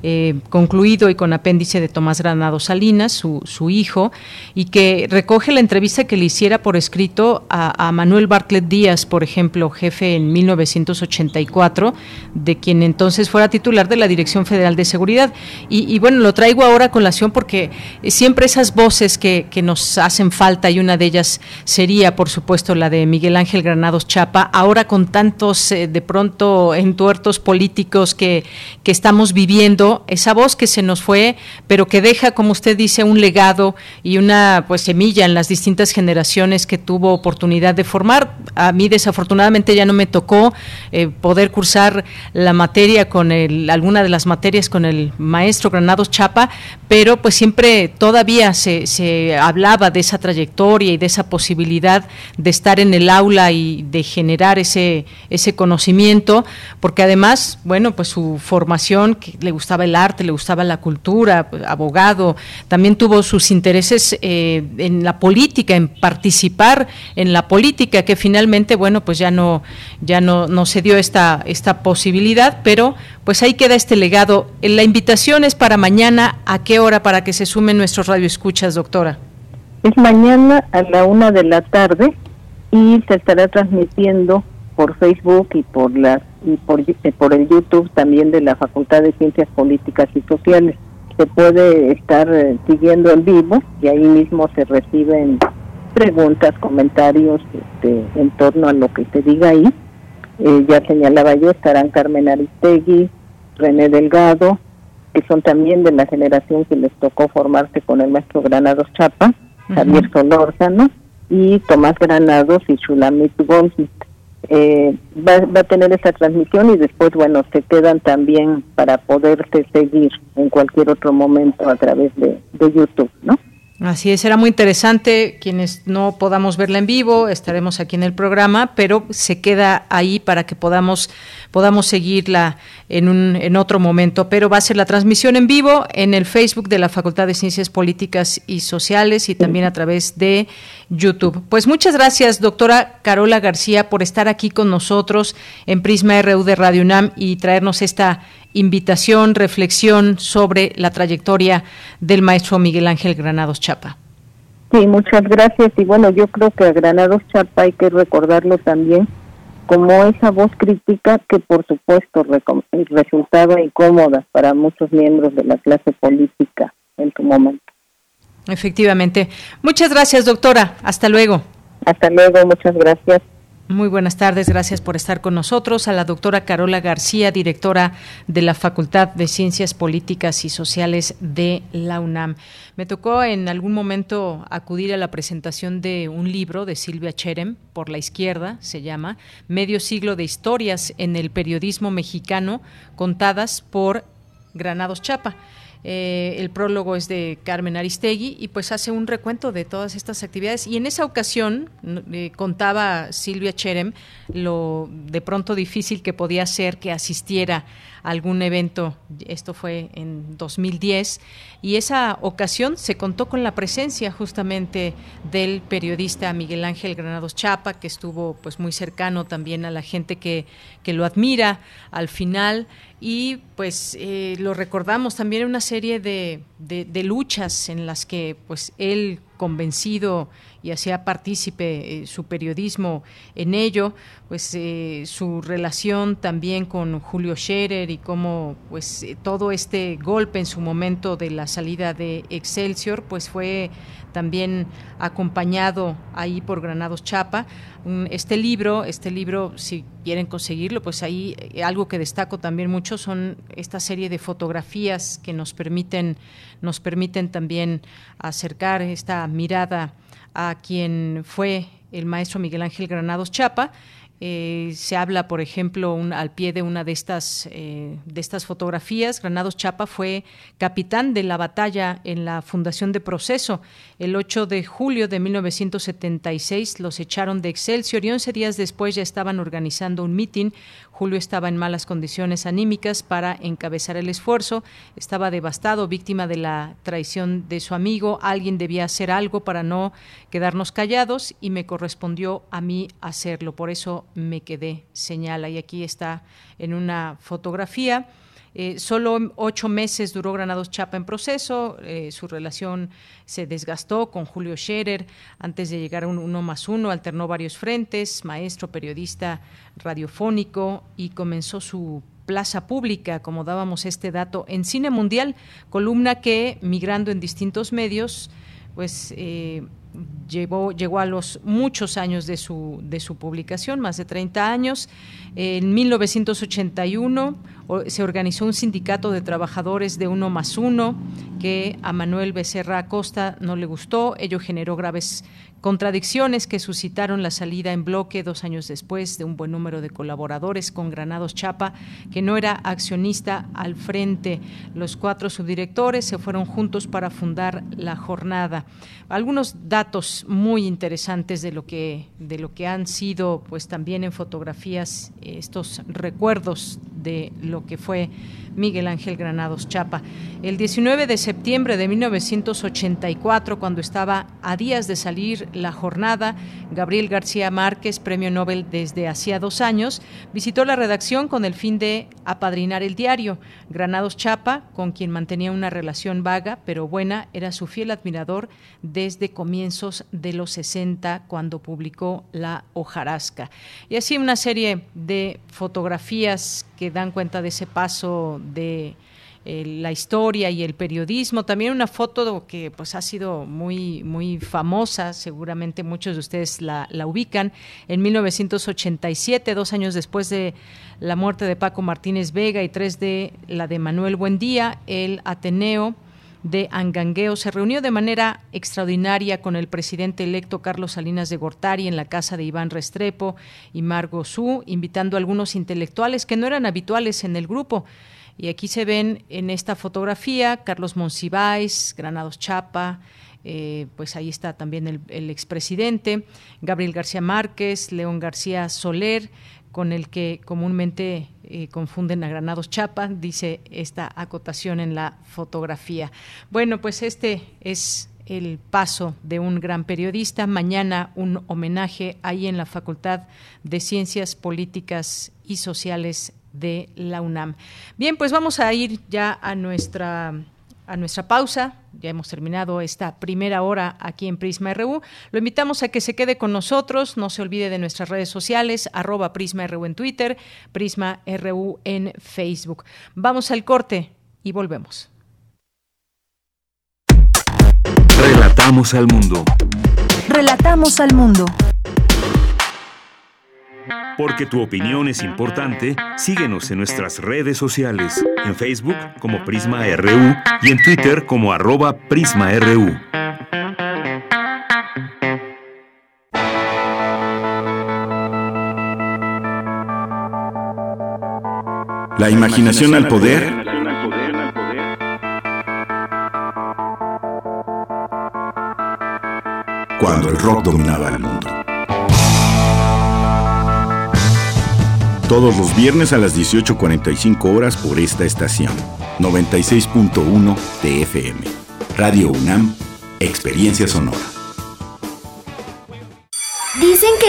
Eh, concluido y con apéndice de Tomás Granado Salinas, su, hijo, y que recoge la entrevista que le hiciera por escrito a, Manuel Bartlett Díaz, por ejemplo, jefe en 1984, de quien entonces fuera titular de la Dirección Federal de Seguridad. Y, bueno, lo traigo ahora a colación porque siempre esas voces que, que nos hacen falta, y una de ellas sería, por supuesto, la de Miguel Ángel Granados Chapa, ahora con tantos, eh, de pronto, entuertos políticos que, que estamos viviendo, esa voz que se nos fue, pero que deja, como usted dice, un legado y una pues semilla en las distintas generaciones que tuvo oportunidad de formar. A mí desafortunadamente ya no me tocó eh, poder cursar la materia con el, alguna de las materias con el maestro Granados Chapa, pero pues siempre todavía se, se hablaba de esa trayectoria y de esa posibilidad de estar en el aula y de generar ese, ese conocimiento, porque además, bueno, pues su formación, que le gustaba el arte, le gustaba la cultura, abogado, también tuvo sus intereses eh, en la política, en participar en la política, que finalmente, bueno, pues ya no, ya no, no se dio esta, esta posibilidad, pero pues ahí queda este legado. La invitación es para mañana, ¿a qué hora para que se sumen nuestros radioescuchas, doctora? Es mañana a la una de la tarde y se estará transmitiendo por Facebook y por las y por, eh, por el YouTube también de la Facultad de Ciencias Políticas y Sociales. Se puede estar eh, siguiendo en vivo y ahí mismo se reciben preguntas, comentarios este, en torno a lo que se diga ahí. Eh, ya señalaba yo, estarán Carmen Aristegui, René Delgado, que son también de la generación que les tocó formarse con el maestro Granados Chapa, Javier Solórzano y Tomás Granados y Shulamit Goldsmith eh, va, va, a tener esa transmisión y después, bueno, se quedan también para poderse seguir en cualquier otro momento a través de, de YouTube, ¿no? Así es, será muy interesante. Quienes no podamos verla en vivo, estaremos aquí en el programa, pero se queda ahí para que podamos, podamos seguirla en, un, en otro momento. Pero va a ser la transmisión en vivo en el Facebook de la Facultad de Ciencias Políticas y Sociales y también a través de YouTube. Pues muchas gracias, doctora Carola García, por estar aquí con nosotros en Prisma RU de Radio UNAM y traernos esta invitación, reflexión sobre la trayectoria del maestro Miguel Ángel Granados Chapa. Sí, muchas gracias. Y bueno, yo creo que a Granados Chapa hay que recordarlo también como esa voz crítica que por supuesto resultaba incómoda para muchos miembros de la clase política en su momento. Efectivamente. Muchas gracias, doctora. Hasta luego. Hasta luego, muchas gracias. Muy buenas tardes, gracias por estar con nosotros. A la doctora Carola García, directora de la Facultad de Ciencias Políticas y Sociales de la UNAM. Me tocó en algún momento acudir a la presentación de un libro de Silvia Cherem, por la izquierda, se llama, Medio siglo de historias en el periodismo mexicano, contadas por Granados Chapa. Eh, el prólogo es de Carmen Aristegui y pues hace un recuento de todas estas actividades. Y en esa ocasión eh, contaba Silvia Cherem lo de pronto difícil que podía ser que asistiera algún evento. Esto fue en 2010 y esa ocasión se contó con la presencia justamente del periodista Miguel Ángel Granados Chapa, que estuvo pues muy cercano también a la gente que, que lo admira al final y pues eh, lo recordamos también en una serie de, de, luchas en las que pues él convencido y hacía partícipe eh, su periodismo en ello, pues eh, su relación también con Julio Scherer y cómo pues todo este golpe en su momento de la salida de Excelsior pues fue también acompañado ahí por Granados Chapa. Este libro, este libro, si quieren conseguirlo, pues ahí eh, algo que destaco también mucho son esta serie de fotografías que nos permiten, nos permiten también acercar esta mirada a quien fue el maestro Miguel Ángel Granados Chapa eh, se habla, por ejemplo, al pie de una de estas, eh, de estas fotografías, Granados Chapa fue capitán de la batalla en la Fundación de Proceso. El 8 de julio de 1976 los echaron de Excelsior y 11 días después ya estaban organizando un mitin Julio estaba en malas condiciones anímicas para encabezar el esfuerzo, estaba devastado, víctima de la traición de su amigo, alguien debía hacer algo para no quedarnos callados y me correspondió a mí hacerlo, por eso me quedé, señala, y aquí está en una fotografía. Eh, solo ocho meses duró Granados Chapa en proceso, eh, su relación se desgastó con Julio Scherer, antes de llegar a un uno más uno, alternó varios frentes, maestro, periodista radiofónico y comenzó su plaza pública, como dábamos este dato, en Cine Mundial, columna que, migrando en distintos medios, pues eh, Llevó, llegó a los muchos años de su, de su publicación, más de 30 años. En 1981 se organizó un sindicato de trabajadores de uno más uno que a Manuel Becerra Acosta no le gustó. Ello generó graves contradicciones que suscitaron la salida en bloque dos años después de un buen número de colaboradores con Granados Chapa, que no era accionista al frente. Los cuatro subdirectores se fueron juntos para fundar la jornada. Algunos datos muy interesantes de lo que, de lo que han sido, pues también en fotografías, estos recuerdos de lo que fue Miguel Ángel Granados Chapa. El 19 de septiembre de 1984, cuando estaba a días de salir la jornada, Gabriel García Márquez, premio Nobel desde hacía dos años, visitó la redacción con el fin de apadrinar el diario. Granados Chapa, con quien mantenía una relación vaga pero buena, era su fiel admirador desde comienzos de los 60, cuando publicó La hojarasca. Y así una serie de fotografías dan cuenta de ese paso de eh, la historia y el periodismo. También una foto que pues ha sido muy muy famosa, seguramente muchos de ustedes la, ubican. En 1987, dos años después de la muerte de Paco Martínez Vega y tres de la de Manuel Buendía, el Ateneo de Angangueo se reunió de manera extraordinaria con el presidente electo Carlos Salinas de Gortari en la casa de Iván Restrepo y Margo Su, invitando a algunos intelectuales que no eran habituales en el grupo. Y aquí se ven en esta fotografía Carlos Monsiváis, Granados Chapa, eh, pues ahí está también el, el expresidente, Gabriel García Márquez, León García Soler, con el que comúnmente eh, confunden a Granados Chapa, dice esta acotación en la fotografía. Bueno, pues este es el paso de un gran periodista. Mañana un homenaje ahí en la Facultad de Ciencias Políticas y Sociales de la UNAM. Bien, pues vamos a ir ya a nuestra a nuestra pausa. Ya hemos terminado esta primera hora aquí en Prisma RU. Lo invitamos a que se quede con nosotros. No se olvide de nuestras redes sociales, arroba Prisma RU en Twitter, Prisma RU en Facebook. Vamos al corte y volvemos. Relatamos al mundo. Relatamos al mundo. Porque tu opinión es importante, síguenos en nuestras redes sociales, en Facebook como Prisma RU y en Twitter como arroba PrismaRU. La imaginación al poder. Cuando el rock dominaba el mundo. Todos los viernes a las 18.45 horas por esta estación. 96.1 TFM. Radio UNAM, Experiencia Sonora.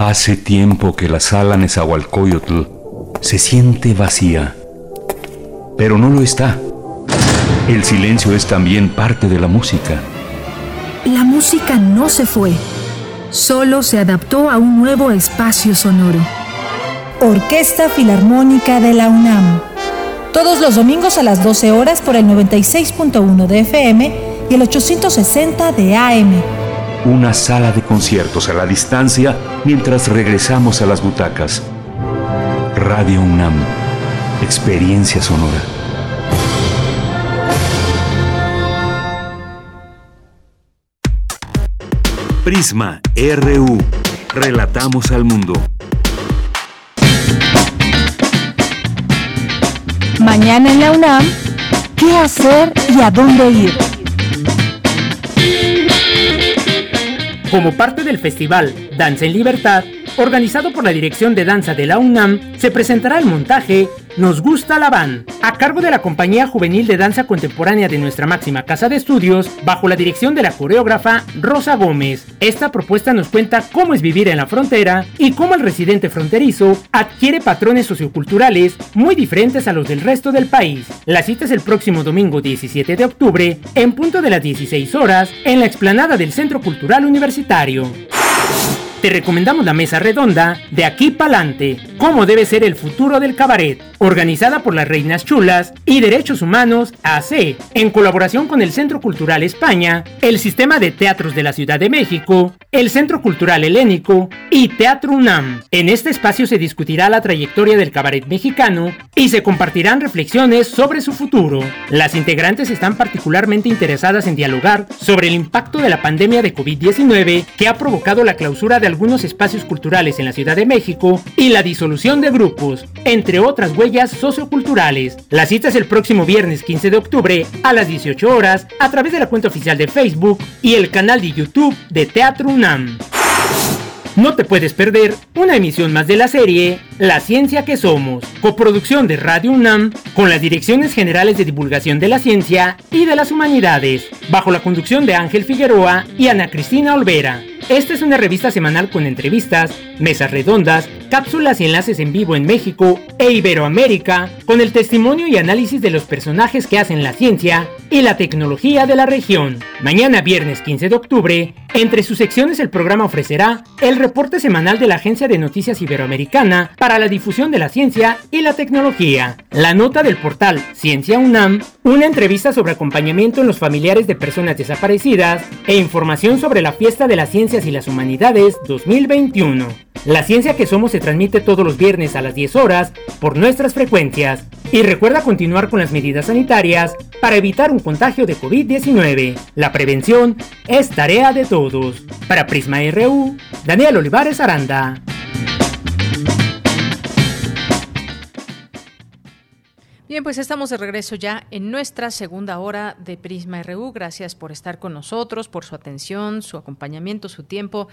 Hace tiempo que la sala Nezahualcóyotl se siente vacía, pero no lo está. El silencio es también parte de la música. La música no se fue, solo se adaptó a un nuevo espacio sonoro. Orquesta Filarmónica de la UNAM. Todos los domingos a las 12 horas por el 96.1 de FM y el 860 de AM una sala de conciertos a la distancia mientras regresamos a las butacas. Radio UNAM, experiencia sonora. Prisma RU, relatamos al mundo. Mañana en la UNAM, ¿qué hacer y a dónde ir? Como parte del festival Danza en Libertad, organizado por la Dirección de Danza de la UNAM, se presentará el montaje Nos gusta la van, a cargo de la Compañía Juvenil de Danza Contemporánea de nuestra máxima casa de estudios, bajo la dirección de la coreógrafa Rosa Gómez. Esta propuesta nos cuenta cómo es vivir en la frontera y cómo el residente fronterizo adquiere patrones socioculturales muy diferentes a los del resto del país. La cita es el próximo domingo 17 de octubre, en punto de las 16 horas, en la explanada del Centro Cultural Universitario te recomendamos la mesa redonda de aquí pa'lante, cómo debe ser el futuro del cabaret, organizada por las Reinas Chulas y Derechos Humanos AC, en colaboración con el Centro Cultural España, el Sistema de Teatros de la Ciudad de México, el Centro Cultural Helénico y Teatro UNAM. En este espacio se discutirá la trayectoria del cabaret mexicano y se compartirán reflexiones sobre su futuro. Las integrantes están particularmente interesadas en dialogar sobre el impacto de la pandemia de COVID-19 que ha provocado la clausura de algunos espacios culturales en la Ciudad de México y la disolución de grupos, entre otras huellas socioculturales. La cita es el próximo viernes 15 de octubre a las 18 horas a través de la cuenta oficial de Facebook y el canal de YouTube de Teatro UNAM. No te puedes perder una emisión más de la serie La Ciencia que Somos, coproducción de Radio UNAM con las Direcciones Generales de Divulgación de la Ciencia y de las Humanidades, bajo la conducción de Ángel Figueroa y Ana Cristina Olvera. Esta es una revista semanal con entrevistas, mesas redondas, cápsulas y enlaces en vivo en México e Iberoamérica, con el testimonio y análisis de los personajes que hacen la ciencia y la tecnología de la región. Mañana viernes 15 de octubre, entre sus secciones el programa ofrecerá el reporte semanal de la Agencia de Noticias Iberoamericana para la difusión de la ciencia y la tecnología, la nota del portal Ciencia UNAM, una entrevista sobre acompañamiento en los familiares de personas desaparecidas e información sobre la fiesta de las ciencias y las Humanidades 2021. La ciencia que somos se transmite todos los viernes a las 10 horas por nuestras frecuencias. Y recuerda continuar con las medidas sanitarias para evitar un contagio de COVID-19. La prevención es tarea de todos. Para Prisma RU, Daniel Olivares Aranda. Bien, pues estamos de regreso ya en nuestra segunda hora de Prisma RU. Gracias por estar con nosotros, por su atención, su acompañamiento, su tiempo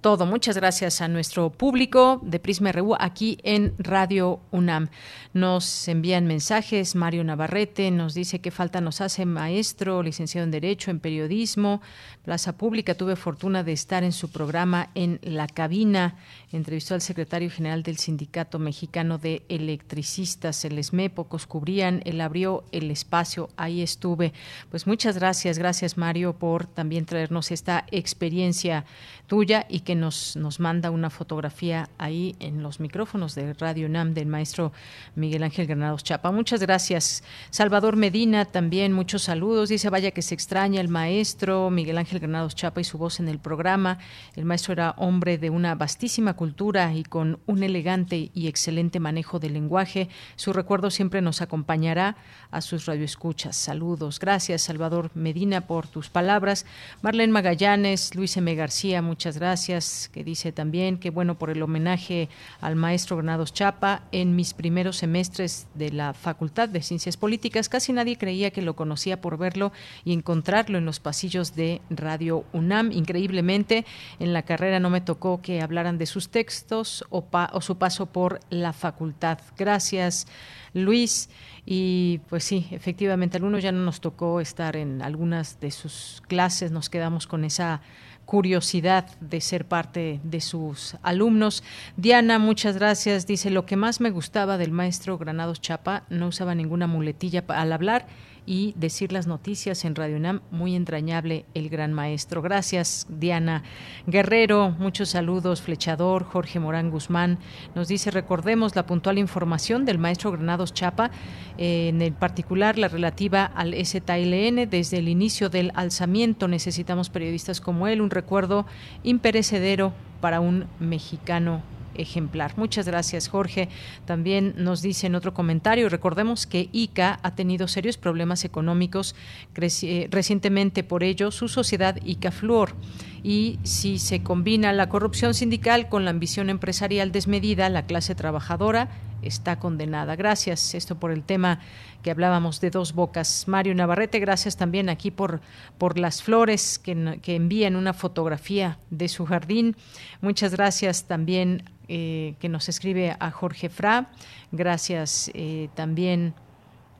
todo. Muchas gracias a nuestro público de Prisma RU aquí en Radio UNAM. Nos envían mensajes. Mario Navarrete nos dice que falta nos hace maestro, licenciado en Derecho, en Periodismo, Plaza Pública. Tuve fortuna de estar en su programa en La Cabina. Entrevistó al secretario general del Sindicato Mexicano de Electricistas, el ESME. Pocos cubrían. Él abrió el espacio. Ahí estuve. Pues muchas gracias. Gracias, Mario, por también traernos esta experiencia tuya y que nos, nos manda una fotografía ahí en los micrófonos de Radio NAM del maestro Miguel Ángel Granados Chapa. Muchas gracias. Salvador Medina también, muchos saludos. Dice, vaya que se extraña el maestro Miguel Ángel Granados Chapa y su voz en el programa. El maestro era hombre de una vastísima cultura y con un elegante y excelente manejo del lenguaje. Su recuerdo siempre nos acompañará a sus radioescuchas. Saludos. Gracias, Salvador Medina, por tus palabras. Marlene Magallanes, Luis M. García, muchas gracias. Que dice también que bueno por el homenaje al maestro Granados Chapa. En mis primeros semestres de la Facultad de Ciencias Políticas, casi nadie creía que lo conocía por verlo y encontrarlo en los pasillos de Radio UNAM. Increíblemente, en la carrera no me tocó que hablaran de sus textos o, o su paso por la facultad. Gracias, Luis. Y pues sí, efectivamente, algunos ya no nos tocó estar en algunas de sus clases, nos quedamos con esa curiosidad de ser parte de sus alumnos. Diana, muchas gracias. Dice, lo que más me gustaba del maestro Granados Chapa, no usaba ninguna muletilla al hablar y decir las noticias en Radio UNAM. Muy entrañable el gran maestro. Gracias, Diana Guerrero. Muchos saludos, Flechador, Jorge Morán Guzmán. Nos dice, recordemos la puntual información del maestro Granados Chapa, eh, en el particular la relativa al STLN. Desde el inicio del alzamiento necesitamos periodistas como él, un recuerdo imperecedero para un mexicano ejemplar. Muchas gracias, Jorge. También nos dice en otro comentario, recordemos que ICA ha tenido serios problemas económicos eh, recientemente por ello su sociedad ICA Fluor y si se combina la corrupción sindical con la ambición empresarial desmedida, la clase trabajadora está condenada. Gracias, esto por el tema que hablábamos de dos bocas. Mario Navarrete, gracias también aquí por, por las flores que, que envían una fotografía de su jardín. Muchas gracias también eh, que nos escribe a Jorge Fra. Gracias eh, también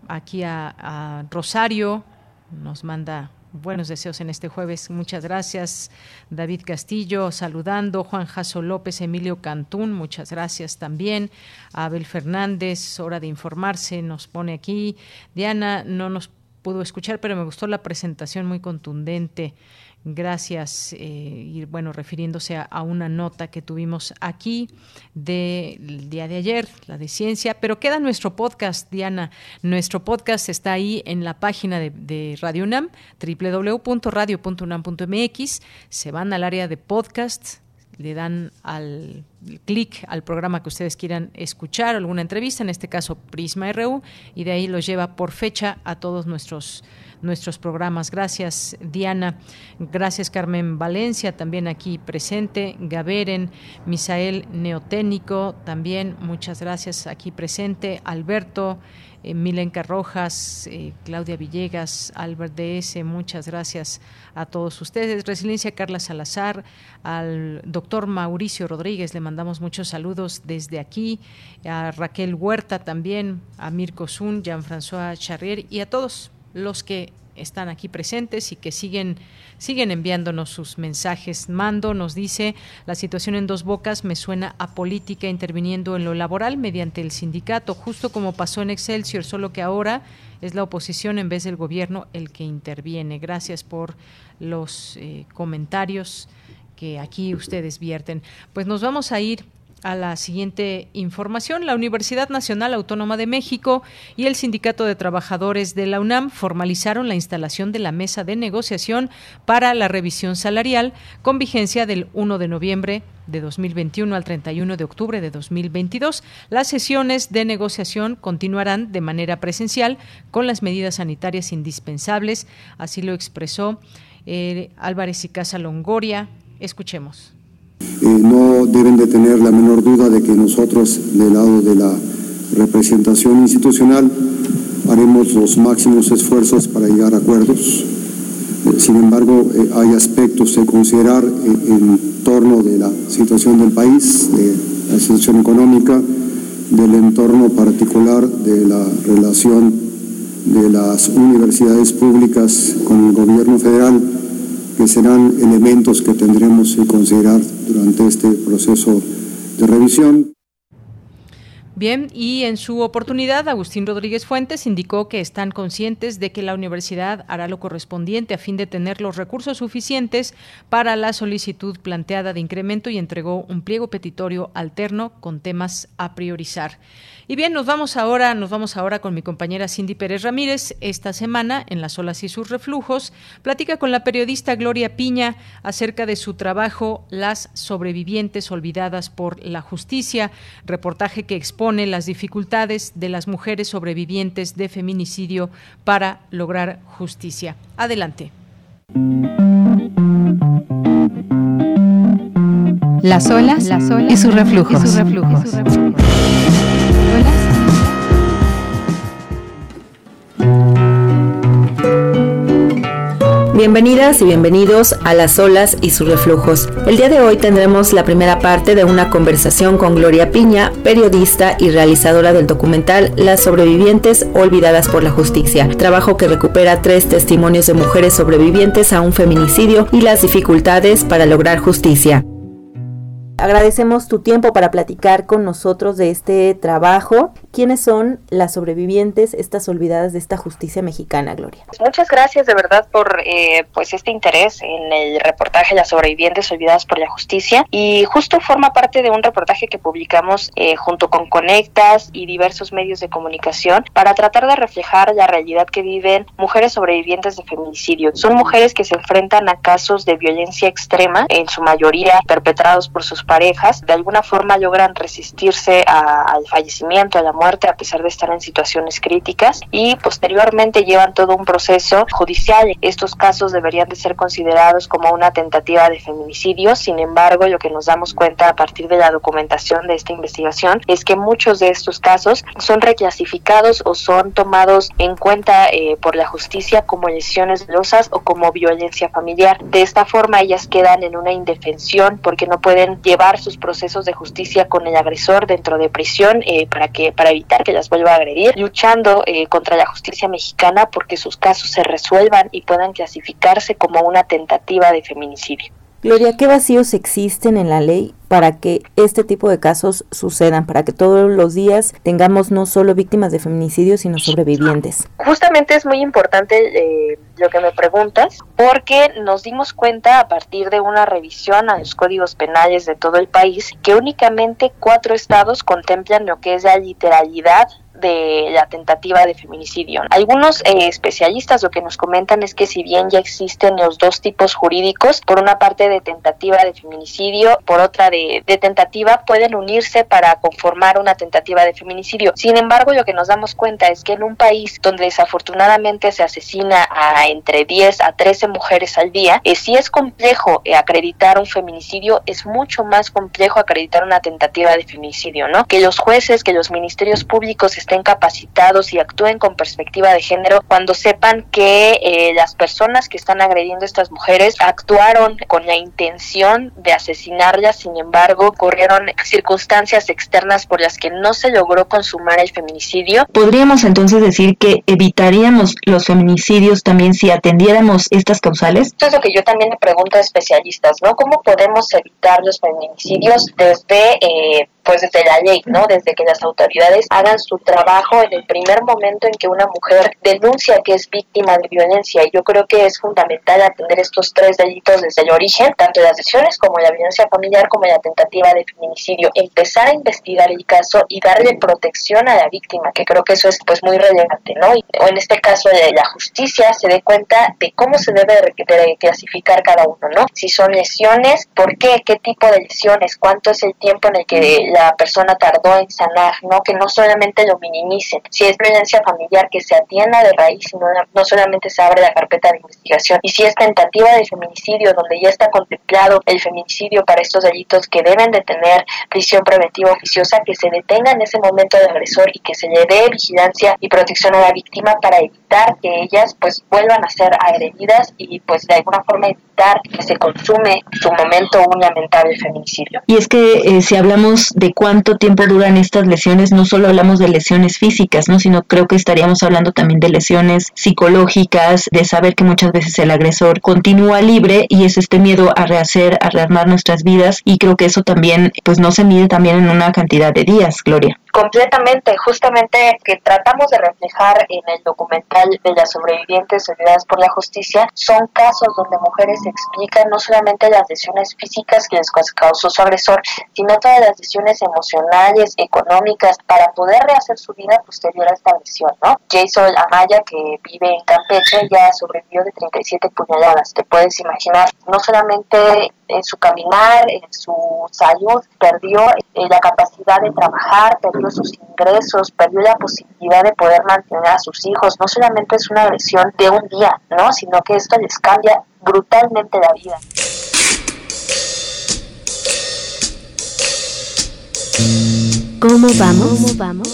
aquí a Rosario, nos manda buenos deseos en este jueves. Muchas gracias. David Castillo saludando. Juan Jaso López, Emilio Cantún, muchas gracias también. Abel Fernández, hora de informarse, nos pone aquí. Diana no nos pudo escuchar, pero me gustó la presentación muy contundente. Gracias. Eh, y bueno, refiriéndose a, una nota que tuvimos aquí del día de ayer, la de ciencia, pero queda nuestro podcast, Diana. Nuestro podcast está ahí en la página de, de Radio UNAM, www.radio.unam.mx. Se van al área de podcast le dan al clic al programa que ustedes quieran escuchar, alguna entrevista, en este caso Prisma RU, y de ahí los lleva por fecha a todos nuestros nuestros programas. Gracias, Diana. Gracias, Carmen Valencia, también aquí presente. Gaberen, Misael Neotécnico, también muchas gracias aquí presente. Alberto. Eh, Rojas, eh, Claudia Villegas, Albert DS, muchas gracias a todos ustedes. Resiliencia Carla Salazar, al doctor Mauricio Rodríguez, le mandamos muchos saludos desde aquí, a Raquel Huerta también, a Mirko Zun, Jean-François Charrier y a todos los que están aquí presentes y que siguen siguen enviándonos sus mensajes. Mando nos dice, la situación en dos bocas me suena a política interviniendo en lo laboral mediante el sindicato, justo como pasó en Excelsior, solo que ahora es la oposición en vez del gobierno el que interviene. Gracias por los eh, comentarios que aquí ustedes vierten. Pues nos vamos a ir a la siguiente información. La Universidad Nacional Autónoma de México y el Sindicato de Trabajadores de la UNAM formalizaron la instalación de la mesa de negociación para la revisión salarial con vigencia del 1 de noviembre de 2021 al 31 de octubre de 2022. Las sesiones de negociación continuarán de manera presencial con las medidas sanitarias indispensables, así lo expresó eh, Álvarez y Casa Longoria. Escuchemos. Eh, no deben de tener la menor duda de que nosotros, del lado de la representación institucional, haremos los máximos esfuerzos para llegar a acuerdos. Eh, sin embargo, eh, hay aspectos de considerar en torno de la situación del país, de la situación económica, del entorno particular de la relación de las universidades públicas con el gobierno federal que serán elementos que tendremos que considerar durante este proceso de revisión. Bien, y en su oportunidad, Agustín Rodríguez Fuentes indicó que están conscientes de que la universidad hará lo correspondiente a fin de tener los recursos suficientes para la solicitud planteada de incremento y entregó un pliego petitorio alterno con temas a priorizar. Y bien, nos vamos ahora, nos vamos ahora con mi compañera Cindy Pérez Ramírez. Esta semana, en Las olas y sus reflujos, platica con la periodista Gloria Piña acerca de su trabajo Las sobrevivientes olvidadas por la justicia, reportaje que expone las dificultades de las mujeres sobrevivientes de feminicidio para lograr justicia. Adelante. Las olas, las olas y sus reflujos. Y sus reflujos. Bienvenidas y bienvenidos a Las olas y sus reflujos. El día de hoy tendremos la primera parte de una conversación con Gloria Piña, periodista y realizadora del documental Las sobrevivientes olvidadas por la justicia, trabajo que recupera tres testimonios de mujeres sobrevivientes a un feminicidio y las dificultades para lograr justicia. Agradecemos tu tiempo para platicar con nosotros de este trabajo. ¿Quiénes son las sobrevivientes, estas olvidadas de esta justicia mexicana, Gloria? Muchas gracias de verdad por eh, pues este interés en el reportaje Las sobrevivientes olvidadas por la justicia y justo forma parte de un reportaje que publicamos eh, junto con Conectas y diversos medios de comunicación para tratar de reflejar la realidad que viven mujeres sobrevivientes de feminicidio. Son mujeres que se enfrentan a casos de violencia extrema, en su mayoría perpetrados por sus parejas de alguna forma logran resistirse al fallecimiento, a la muerte, a pesar de estar en situaciones críticas y posteriormente llevan todo un proceso judicial. Estos casos deberían de ser considerados como una tentativa de feminicidio, sin embargo, lo que nos damos cuenta a partir de la documentación de esta investigación es que muchos de estos casos son reclasificados o son tomados en cuenta eh, por la justicia como lesiones dolosas o como violencia familiar. De esta forma ellas quedan en una indefensión porque no pueden llevar sus procesos de justicia con el agresor dentro de prisión eh, para que para evitar que las vuelva a agredir, luchando eh, contra la justicia mexicana porque sus casos se resuelvan y puedan clasificarse como una tentativa de feminicidio. Gloria, ¿qué vacíos existen en la ley para que este tipo de casos sucedan, para que todos los días tengamos no solo víctimas de feminicidio, sino sobrevivientes? Justamente es muy importante eh, lo que me preguntas, porque nos dimos cuenta a partir de una revisión a los códigos penales de todo el país que únicamente cuatro estados contemplan lo que es la literalidad de la tentativa de feminicidio. Algunos eh, especialistas lo que nos comentan es que si bien ya existen los dos tipos jurídicos, por una parte de tentativa de feminicidio, por otra de, tentativa, pueden unirse para conformar una tentativa de feminicidio. Sin embargo, lo que nos damos cuenta es que en un país donde desafortunadamente se asesina a entre 10 a 13 mujeres al día, eh, si es complejo eh, acreditar un feminicidio, es mucho más complejo acreditar una tentativa de feminicidio, ¿no? Que los jueces, que los ministerios públicos estén capacitados y actúen con perspectiva de género cuando sepan que eh, las personas que están agrediendo a estas mujeres actuaron con la intención de asesinarlas, sin embargo, ocurrieron circunstancias externas por las que no se logró consumar el feminicidio. ¿Podríamos entonces decir que evitaríamos los feminicidios también si atendiéramos estas causales? Esto es lo que yo también le pregunto a especialistas, ¿no? ¿Cómo podemos evitar los feminicidios desde eh, pues desde la ley, ¿no? Desde que las autoridades hagan su trabajo en el primer momento en que una mujer denuncia que es víctima de violencia. Y yo creo que es fundamental atender estos tres delitos desde el origen, tanto las lesiones como la violencia familiar como la tentativa de feminicidio. Empezar a investigar el caso y darle protección a la víctima, que creo que eso es pues muy relevante, ¿no? Y, o en este caso de la justicia se dé cuenta de cómo se debe de clasificar cada uno, ¿no? Si son lesiones, ¿por qué? ¿Qué tipo de lesiones? ¿Cuánto es el tiempo en el que la persona tardó en sanar, ¿no? Que no solamente lo minimicen. Si es violencia familiar, que se atienda de raíz, no, no solamente se abre la carpeta de investigación. Y si es tentativa de feminicidio, donde ya está contemplado el feminicidio para estos delitos que deben de tener prisión preventiva oficiosa, que se detenga en ese momento del agresor y que se le dé vigilancia y protección a la víctima para evitar que ellas pues vuelvan a ser agredidas y pues de alguna forma evitar que se consume su momento un lamentable feminicidio. Y es que eh, si hablamos de cuánto tiempo duran estas lesiones, no solo hablamos de lesiones físicas, ¿no? sino creo que estaríamos hablando también de lesiones psicológicas, de saber que muchas veces el agresor continúa libre y es este miedo a rehacer, a rearmar nuestras vidas y creo que eso también pues no se mide también en una cantidad de días, Gloria. Completamente, justamente que tratamos de reflejar en el documental de las sobrevivientes olvidadas por la justicia, son casos donde mujeres explican no solamente las lesiones físicas que les causó su agresor, sino todas las lesiones emocionales, económicas, para poder rehacer su vida posterior a esta lesión, ¿no? Jason Amaya, que vive en Campeche, ya sobrevivió de 37 puñaladas. Te puedes imaginar, no solamente en su caminar, en su salud, perdió la capacidad de trabajar, perdió sus ingresos, perdió la posibilidad de poder mantener a sus hijos. No solamente es una agresión de un día, ¿no? Sino que esto les cambia brutalmente la vida. ¿Cómo vamos? ¿Cómo vamos?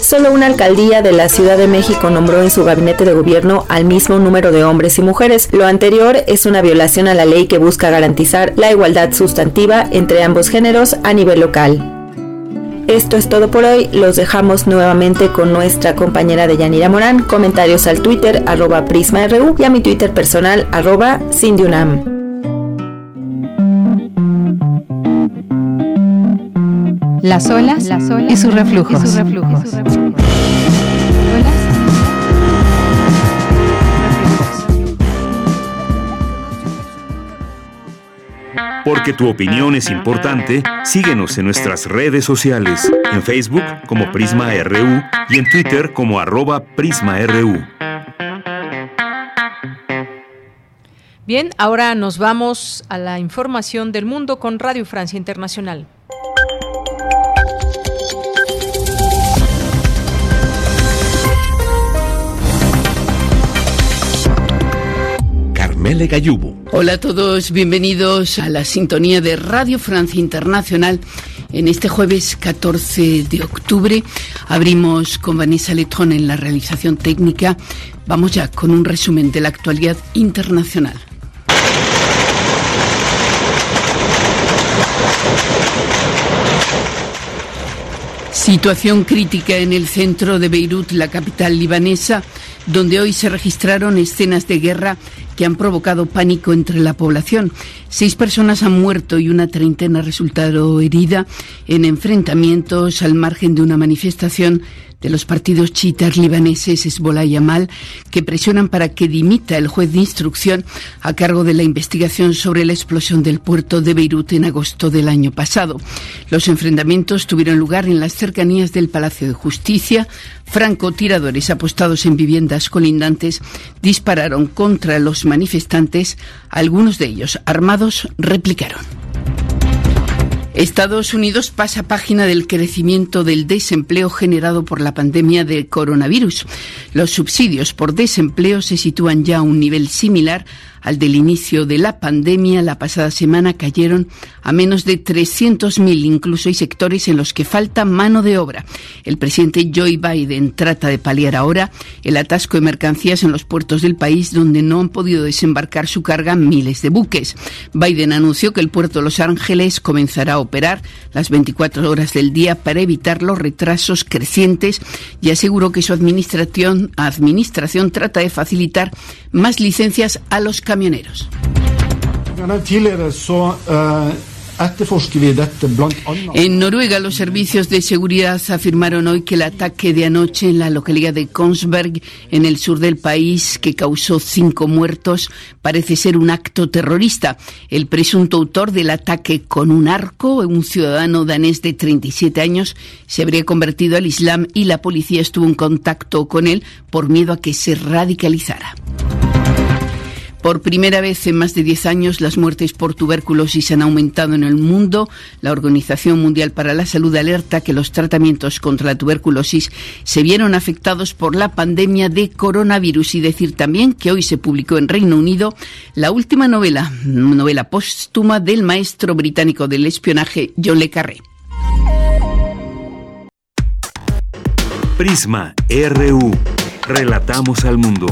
Solo una alcaldía de la Ciudad de México nombró en su gabinete de gobierno al mismo número de hombres y mujeres. Lo anterior es una violación a la ley que busca garantizar la igualdad sustantiva entre ambos géneros a nivel local. Esto es todo por hoy. Los dejamos nuevamente con nuestra compañera de Yanira Morán. Comentarios al Twitter arroba PrismaRU y a mi Twitter personal arroba Cindyunam. Las olas, las olas y sus reflujos. Y sus reflujos. Porque tu opinión es importante, síguenos en nuestras redes sociales, en Facebook como Prisma RU y en Twitter como arroba PrismaRU. Bien, ahora nos vamos a la información del mundo con Radio Francia Internacional. Carmele Hola a todos, bienvenidos a la sintonía de Radio Francia Internacional. En este jueves 14 de octubre abrimos con Vanessa Letón en la realización técnica. Vamos ya con un resumen de la actualidad internacional. Situación crítica en el centro de Beirut, la capital libanesa, donde hoy se registraron escenas de guerra que han provocado pánico entre la población. Seis personas han muerto y una treintena resultado herida en enfrentamientos al margen de una manifestación de los partidos chiitas libaneses Hezbollah y Amal, que presionan para que dimita el juez de instrucción a cargo de la investigación sobre la explosión del puerto de Beirut en agosto del año pasado. Los enfrentamientos tuvieron lugar en las cercanías del Palacio de Justicia. Francotiradores apostados en viviendas colindantes dispararon contra los manifestantes. Algunos de ellos, armados, replicaron. Estados Unidos pasa página del crecimiento del desempleo generado por la pandemia de coronavirus. Los subsidios por desempleo se sitúan ya a un nivel similar al del inicio de la pandemia, la pasada semana cayeron a menos de 300.000. Incluso hay sectores en los que falta mano de obra. El presidente Joe Biden trata de paliar ahora el atasco de mercancías en los puertos del país donde no han podido desembarcar su carga miles de buques. Biden anunció que el puerto de Los Ángeles comenzará a operar las 24 horas del día para evitar los retrasos crecientes y aseguró que su administración, administración trata de facilitar más licencias a los camioneros. En Noruega, los servicios de seguridad afirmaron hoy que el ataque de anoche en la localidad de Kongsberg, en el sur del país, que causó cinco muertos, parece ser un acto terrorista. El presunto autor del ataque con un arco, un ciudadano danés de 37 años, se habría convertido al Islam y la policía estuvo en contacto con él por miedo a que se radicalizara. Por primera vez en más de 10 años, las muertes por tuberculosis han aumentado en el mundo. La Organización Mundial para la Salud alerta que los tratamientos contra la tuberculosis se vieron afectados por la pandemia de coronavirus y decir también que hoy se publicó en Reino Unido la última novela, novela póstuma del maestro británico del espionaje John Le Carré. Prisma RU. Relatamos al mundo.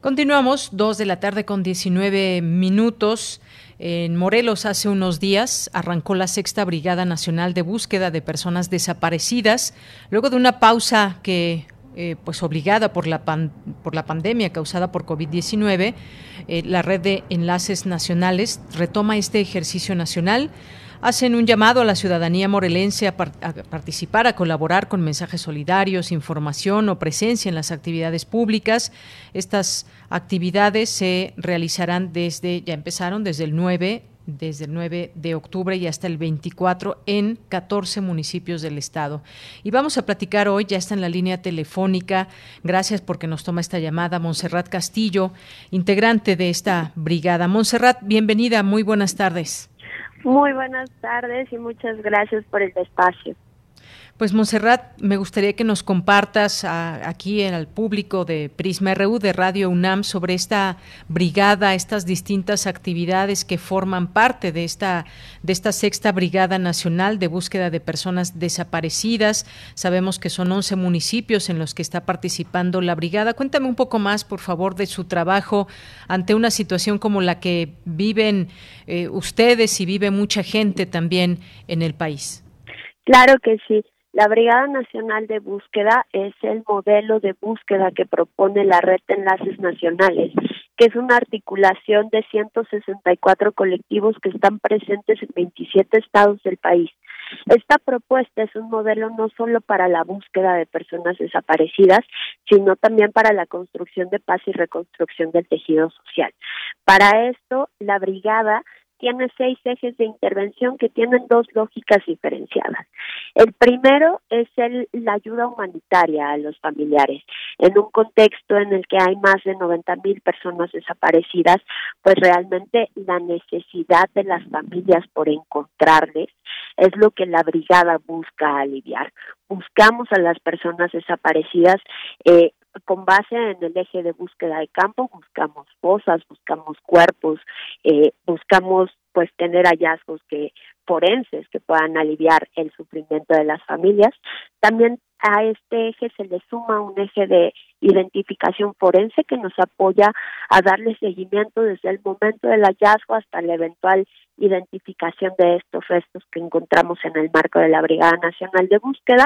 Continuamos, dos de la tarde con 19 minutos. En Morelos hace unos días arrancó la sexta Brigada Nacional de Búsqueda de Personas Desaparecidas, luego de una pausa que eh, pues obligada por la, por la pandemia causada por COVID-19, eh, la red de enlaces nacionales retoma este ejercicio nacional hacen un llamado a la ciudadanía morelense a, participar, a colaborar con mensajes solidarios, información o presencia en las actividades públicas. Estas actividades se realizarán desde, ya empezaron desde el 9 desde el 9 de octubre y hasta el 24 en 14 municipios del estado. Y vamos a platicar hoy, ya está en la línea telefónica, gracias porque nos toma esta llamada, Montserrat Castillo, integrante de esta brigada. Montserrat, bienvenida, muy buenas tardes. Muy buenas tardes y muchas gracias por el espacio. Pues Monserrat, me gustaría que nos compartas aquí en el público de Prisma RU de Radio UNAM sobre esta brigada, estas distintas actividades que forman parte de esta de esta sexta brigada nacional de búsqueda de personas desaparecidas. Sabemos que son 11 municipios en los que está participando la brigada. Cuéntame un poco más, por favor, de su trabajo ante una situación como la que viven eh, ustedes y vive mucha gente también en el país. Claro que sí. La Brigada Nacional de Búsqueda es el modelo de búsqueda que propone la Red de Enlaces Nacionales, que es una articulación de 164 colectivos que están presentes en 27 estados del país. Esta propuesta es un modelo no solo para la búsqueda de personas desaparecidas, sino también para la construcción de paz y reconstrucción del tejido social. Para esto, la brigada tiene seis ejes de intervención que tienen dos lógicas diferenciadas. El primero es el, la ayuda humanitaria a los familiares. En un contexto en el que hay más de 90 mil personas desaparecidas, pues realmente la necesidad de las familias por encontrarles es lo que la brigada busca aliviar. Buscamos a las personas desaparecidas eh, con base en el eje de búsqueda de campo, buscamos fosas, buscamos cuerpos, eh, buscamos pues tener hallazgos que forenses que puedan aliviar el sufrimiento de las familias. También a este eje se le suma un eje de identificación forense que nos apoya a darle seguimiento desde el momento del hallazgo hasta la eventual identificación de estos restos que encontramos en el marco de la Brigada Nacional de Búsqueda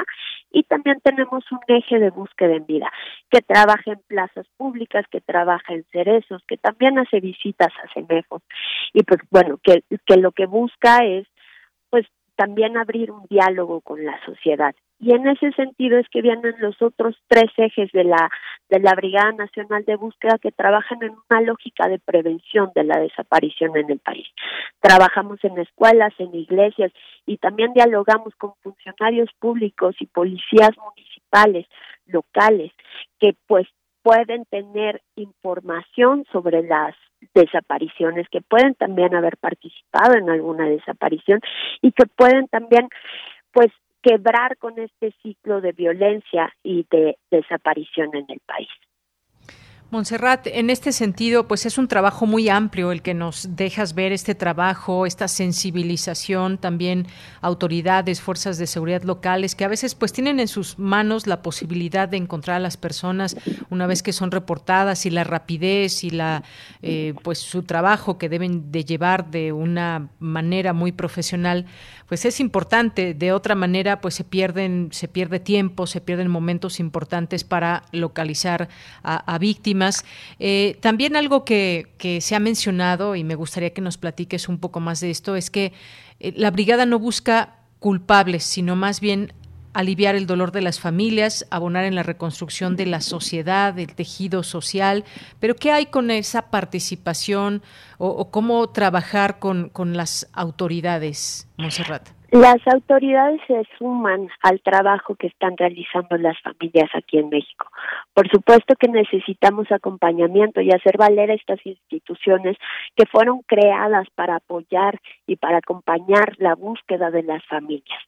y también tenemos un eje de búsqueda en vida que trabaja en plazas públicas, que trabaja en cerezos, que también hace visitas a CEMEFOS y pues bueno, que, que lo que busca es también abrir un diálogo con la sociedad y en ese sentido es que vienen los otros tres ejes de la de la Brigada Nacional de Búsqueda que trabajan en una lógica de prevención de la desaparición en el país. Trabajamos en escuelas, en iglesias y también dialogamos con funcionarios públicos y policías municipales, locales, que pues pueden tener información sobre las desapariciones, que pueden también haber participado en alguna desaparición y que pueden también pues quebrar con este ciclo de violencia y de desaparición en el país. Montserrat, en este sentido, pues es un trabajo muy amplio el que nos dejas ver este trabajo, esta sensibilización, también autoridades, fuerzas de seguridad locales, que a veces pues tienen en sus manos la posibilidad de encontrar a las personas una vez que son reportadas y la rapidez y la eh, pues su trabajo que deben de llevar de una manera muy profesional, pues es importante. De otra manera, pues se pierden, se pierde tiempo, se pierden momentos importantes para localizar a víctimas eh, también algo que, se ha mencionado y me gustaría que nos platiques un poco más de esto es que eh, la brigada no busca culpables, sino más bien aliviar el dolor de las familias, abonar en la reconstrucción de la sociedad, del tejido social, pero ¿qué hay con esa participación o, cómo trabajar con, con las autoridades, Monserrat? Las autoridades se suman al trabajo que están realizando las familias aquí en México. Por supuesto que necesitamos acompañamiento y hacer valer estas instituciones que fueron creadas para apoyar y para acompañar la búsqueda de las familias.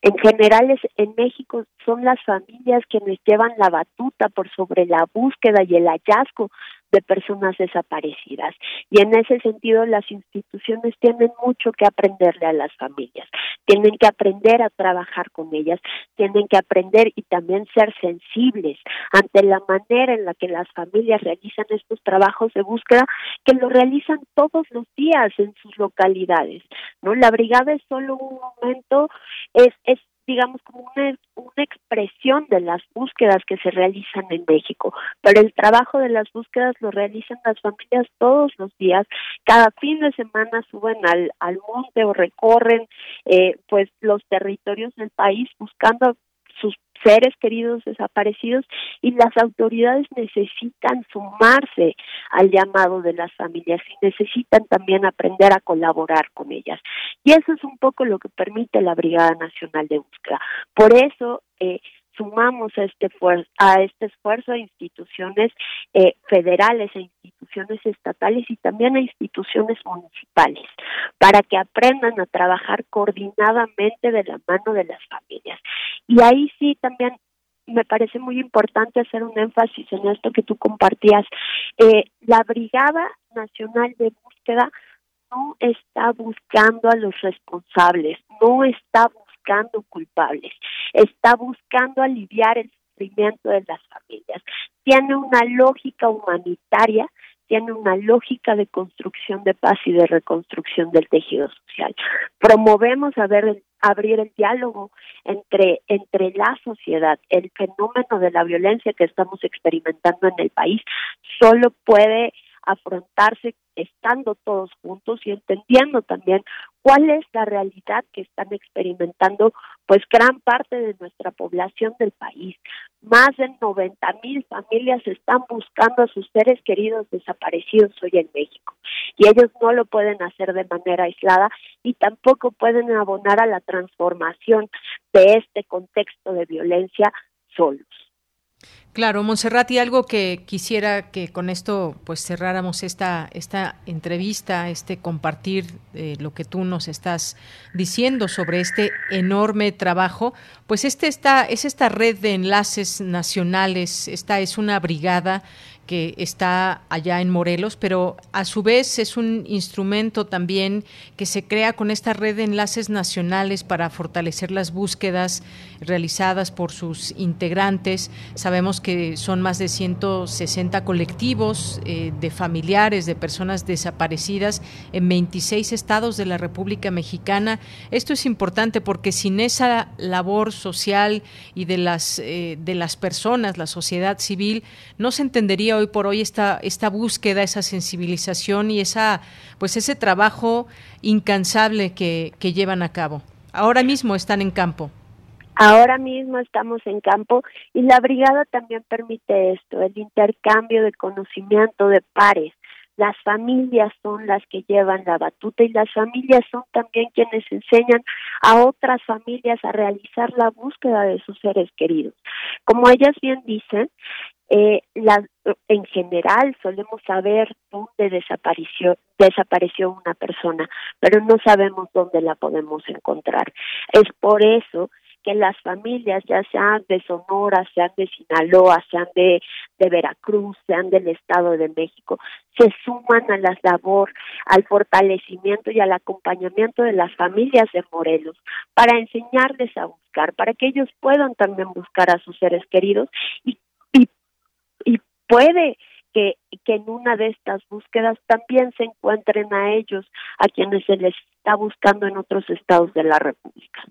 En general, en México son las familias quienes llevan la batuta por sobre la búsqueda y el hallazgo de personas desaparecidas. Y en ese sentido las instituciones tienen mucho que aprenderle a las familias, tienen que aprender a trabajar con ellas, tienen que aprender y también ser sensibles ante la manera en la que las familias realizan estos trabajos de búsqueda, que lo realizan todos los días en sus localidades. ¿no? La brigada es solo un momento, es, es digamos, como una, una expresión de las búsquedas que se realizan en México. Pero el trabajo de las búsquedas lo realizan las familias todos los días. Cada fin de semana suben al, al monte o recorren eh, pues los territorios del país buscando sus seres queridos desaparecidos y las autoridades necesitan sumarse al llamado de las familias y necesitan también aprender a colaborar con ellas. Y eso es un poco lo que permite la Brigada Nacional de Búsqueda. Por eso, eh, sumamos a este, a este esfuerzo a instituciones eh, federales, a instituciones estatales y también a instituciones municipales, para que aprendan a trabajar coordinadamente de la mano de las familias. Y ahí sí también me parece muy importante hacer un énfasis en esto que tú compartías. Eh, la Brigada Nacional de Búsqueda no está buscando a los responsables, no está buscando culpables, está buscando aliviar el sufrimiento de las familias. Tiene una lógica humanitaria, tiene una lógica de construcción de paz y de reconstrucción del tejido social. Promovemos abrir el diálogo entre, entre la sociedad. El fenómeno de la violencia que estamos experimentando en el país solo puede afrontarse estando todos juntos y entendiendo también cuál es la realidad que están experimentando pues gran parte de nuestra población del país. Más de 90 mil familias están buscando a sus seres queridos desaparecidos hoy en México y ellos no lo pueden hacer de manera aislada y tampoco pueden abonar a la transformación de este contexto de violencia solos. Claro, Monserrat, y algo que quisiera que con esto pues cerráramos esta, esta entrevista, este compartir eh, lo que tú nos estás diciendo sobre este enorme trabajo, pues este está, es esta red de enlaces nacionales, esta es una brigada que está allá en Morelos, pero a su vez es un instrumento también que se crea con esta red de enlaces nacionales para fortalecer las búsquedas realizadas por sus integrantes. Sabemos que son más de 160 colectivos eh, de familiares de personas desaparecidas en 26 estados de la República Mexicana. Esto es importante porque sin esa labor social y de las, eh, de las personas, la sociedad civil, no se entendería hoy por hoy esta, esta búsqueda, esa sensibilización y esa, pues ese trabajo incansable que, que llevan a cabo. Ahora mismo están en campo. Ahora mismo estamos en campo y la brigada también permite esto, el intercambio de conocimiento de pares. Las familias son las que llevan la batuta y las familias son también quienes enseñan a otras familias a realizar la búsqueda de sus seres queridos. Como ellas bien dicen, eh, la, en general solemos saber dónde desapareció, desapareció una persona, pero no sabemos dónde la podemos encontrar. Es por eso que las familias, ya sean de Sonora, sean de Sinaloa, sean de, de Veracruz, sean del Estado de México, se suman a la labor, al fortalecimiento y al acompañamiento de las familias de Morelos para enseñarles a buscar, para que ellos puedan también buscar a sus seres queridos y puede que, que en una de estas búsquedas también se encuentren a ellos, a quienes se les está buscando en otros estados de la República.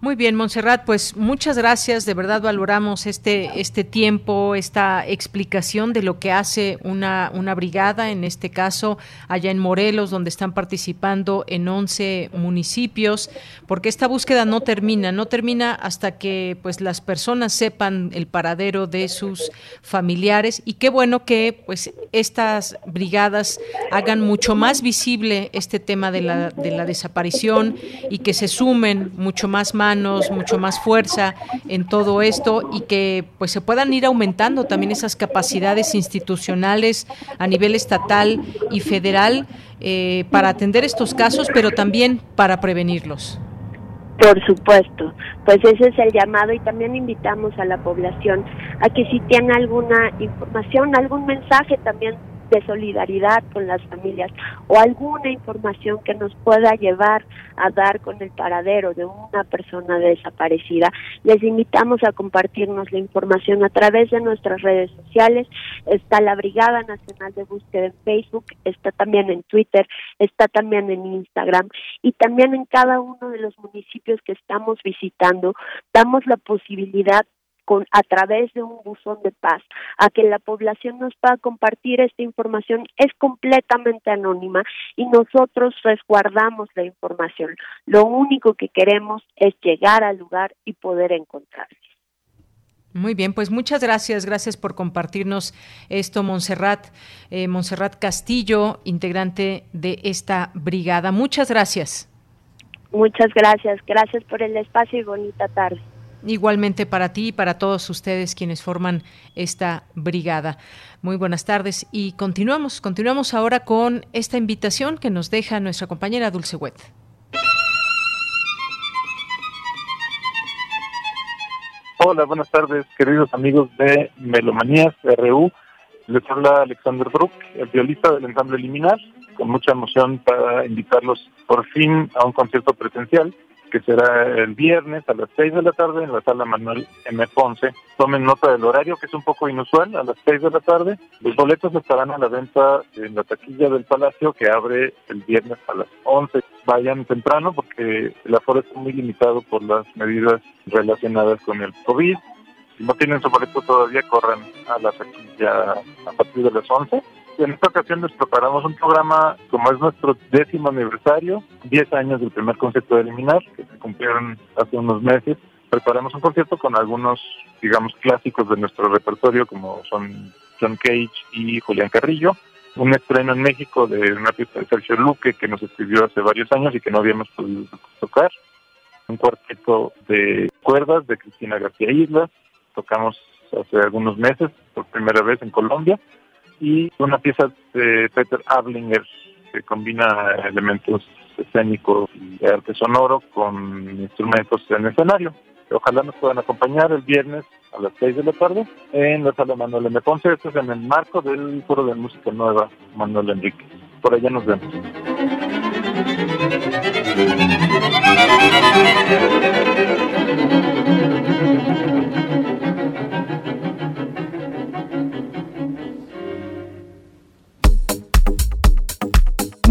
Muy bien, Montserrat, pues muchas gracias. De verdad valoramos este, este tiempo, esta explicación de lo que hace una, una brigada, en este caso allá en Morelos, donde están participando en 11 municipios, porque esta búsqueda no termina, no termina hasta que pues las personas sepan el paradero de sus familiares y qué bueno que pues estas brigadas hagan mucho más visible este tema de la, de la desaparición y que se sumen mucho más mucho más fuerza en todo esto y que pues se puedan ir aumentando también esas capacidades institucionales a nivel estatal y federal eh, para atender estos casos, pero también para prevenirlos. Por supuesto, pues ese es el llamado y también invitamos a la población a que si tiene alguna información, algún mensaje también de solidaridad con las familias o alguna información que nos pueda llevar a dar con el paradero de una persona desaparecida, les invitamos a compartirnos la información a través de nuestras redes sociales. Está la Brigada Nacional de Búsqueda en Facebook, está también en Twitter, está también en Instagram y también en cada uno de los municipios que estamos visitando damos la posibilidad a través de un buzón de paz, a que la población nos pueda compartir esta información es completamente anónima y nosotros resguardamos la información. Lo único que queremos es llegar al lugar y poder encontrarse. Muy bien, pues muchas gracias, gracias por compartirnos esto, Montserrat, eh, Montserrat Castillo, integrante de esta brigada. Muchas gracias. Muchas gracias, gracias por el espacio y bonita tarde. Igualmente para ti y para todos ustedes quienes forman esta brigada. Muy buenas tardes y continuamos, continuamos ahora con esta invitación que nos deja nuestra compañera Dulce Wet. Hola, buenas tardes, queridos amigos de Melomanías RU. Les habla Alexander Brook, el violista del ensamble Liminar, con mucha emoción para invitarlos por fin a un concierto presencial que será el viernes a las 6 de la tarde en la sala Manuel M. Ponce. Tomen nota del horario, que es un poco inusual, a las 6 de la tarde. Los boletos estarán a la venta en la taquilla del Palacio, que abre el viernes a las 11. Vayan temprano porque el aforo está muy limitado por las medidas relacionadas con el COVID. Si no tienen su boleto todavía, corran a la taquilla a partir de las 11 en esta ocasión les preparamos un programa, como es nuestro décimo aniversario, 10 años del primer concepto de eliminar, que se cumplieron hace unos meses. Preparamos un concierto con algunos, digamos, clásicos de nuestro repertorio, como son John Cage y Julián Carrillo. Un estreno en México de una pieza de Sergio Luque que nos escribió hace varios años y que no habíamos podido tocar. Un cuarteto de cuerdas de Cristina García Islas. Tocamos hace algunos meses por primera vez en Colombia y una pieza de Peter Ablinger que combina elementos escénicos y arte sonoro con instrumentos en escenario. Ojalá nos puedan acompañar el viernes a las 6 de la tarde en la sala Manuel M. Ponce, esto es en el marco del Foro de Música Nueva Manuel Enrique. Por allá nos vemos.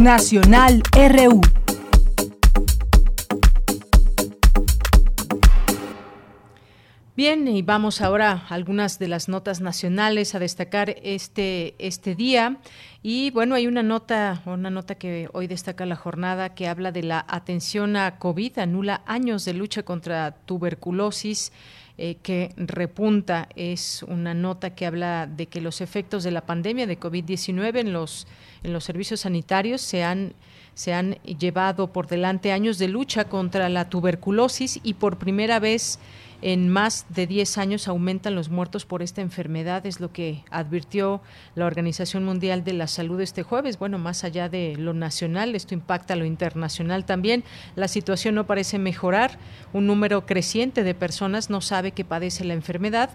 Nacional RU. Bien, y vamos ahora a algunas de las notas nacionales a destacar este, este día. Y bueno, hay una nota, una nota que hoy destaca la jornada que habla de la atención a COVID, anula años de lucha contra tuberculosis. Eh, que repunta. Es una nota que habla de que los efectos de la pandemia de COVID-19 en los, en los servicios sanitarios se han, se han llevado por delante años de lucha contra la tuberculosis y por primera vez en más de 10 años aumentan los muertos por esta enfermedad, es lo que advirtió la Organización Mundial de la Salud este jueves. Bueno, más allá de lo nacional, esto impacta a lo internacional también. La situación no parece mejorar. Un número creciente de personas no sabe que padece la enfermedad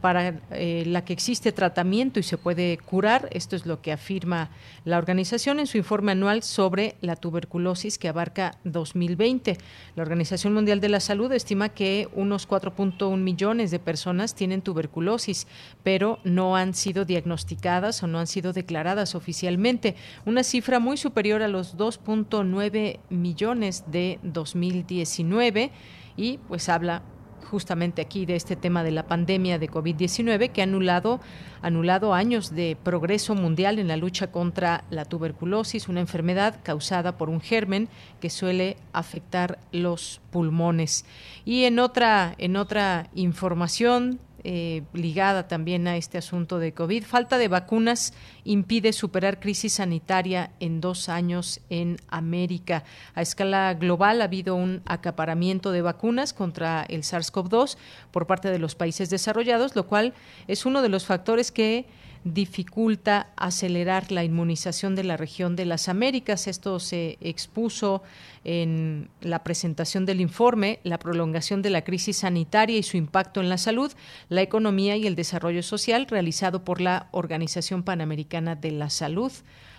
para eh, la que existe tratamiento y se puede curar. Esto es lo que afirma la organización en su informe anual sobre la tuberculosis que abarca 2020. La Organización Mundial de la Salud estima que unos 4.1 millones de personas tienen tuberculosis, pero no han sido diagnosticadas o no han sido declaradas oficialmente, una cifra muy superior a los 2.9 millones de 2019 y pues habla justamente aquí de este tema de la pandemia de COVID-19 que ha anulado, anulado años de progreso mundial en la lucha contra la tuberculosis, una enfermedad causada por un germen que suele afectar los pulmones. Y en otra, en otra información, eh, ligada también a este asunto de COVID. Falta de vacunas impide superar crisis sanitaria en dos años en América. A escala global ha habido un acaparamiento de vacunas contra el SARS-CoV-2 por parte de los países desarrollados, lo cual es uno de los factores que dificulta acelerar la inmunización de la región de las Américas. Esto se expuso en la presentación del informe, la prolongación de la crisis sanitaria y su impacto en la salud, la economía y el desarrollo social realizado por la Organización Panamericana de la Salud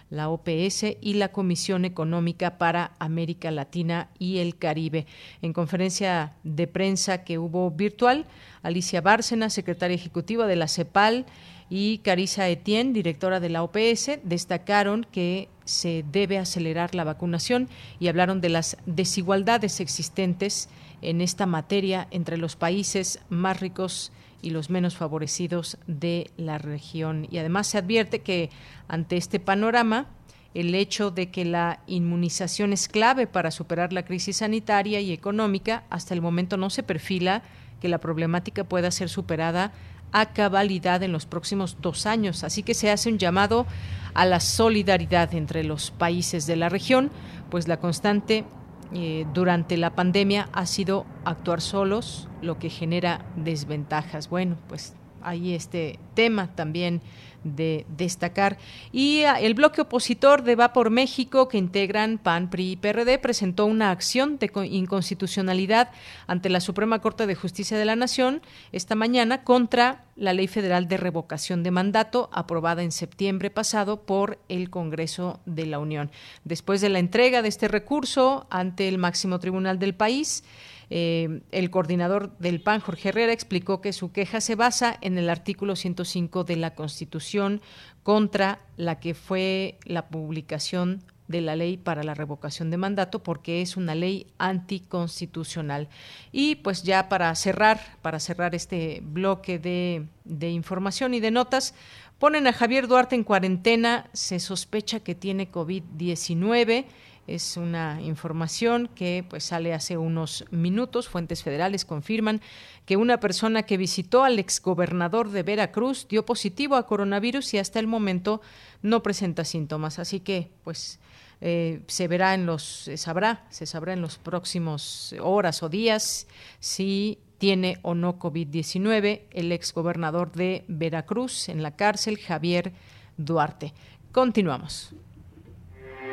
la OPS y la Comisión Económica para América Latina y el Caribe. En conferencia de prensa que hubo virtual, Alicia Bárcena, secretaria ejecutiva de la CEPAL, y Carisa Etienne, directora de la OPS, destacaron que se debe acelerar la vacunación y hablaron de las desigualdades existentes en esta materia entre los países más ricos y los menos favorecidos de la región. Y además se advierte que ante este panorama, el hecho de que la inmunización es clave para superar la crisis sanitaria y económica, hasta el momento no se perfila que la problemática pueda ser superada a cabalidad en los próximos dos años. Así que se hace un llamado a la solidaridad entre los países de la región, pues la constante eh, durante la pandemia ha sido actuar solos, lo que genera desventajas. Bueno, pues ahí este tema también de destacar. Y ah, el bloque opositor de Va por México, que integran PAN, PRI y PRD, presentó una acción de inconstitucionalidad ante la Suprema Corte de Justicia de la Nación esta mañana contra la Ley Federal de Revocación de Mandato, aprobada en septiembre pasado por el Congreso de la Unión. Después de la entrega de este recurso ante el máximo tribunal del país, eh, el coordinador del PAN, Jorge Herrera, explicó que su queja se basa en el artículo 105 de la Constitución contra la que fue la publicación de la ley para la revocación de mandato porque es una ley anticonstitucional. Y pues ya para cerrar, para cerrar este bloque de, de información y de notas, Ponen a Javier Duarte en cuarentena, se sospecha que tiene COVID-19. Es una información que pues sale hace unos minutos. Fuentes federales confirman que una persona que visitó al exgobernador de Veracruz dio positivo a coronavirus y hasta el momento no presenta síntomas. Así que pues eh, se verá en los, se sabrá, se sabrá en los próximos horas o días si tiene o no COVID-19 el exgobernador de Veracruz en la cárcel, Javier Duarte. Continuamos.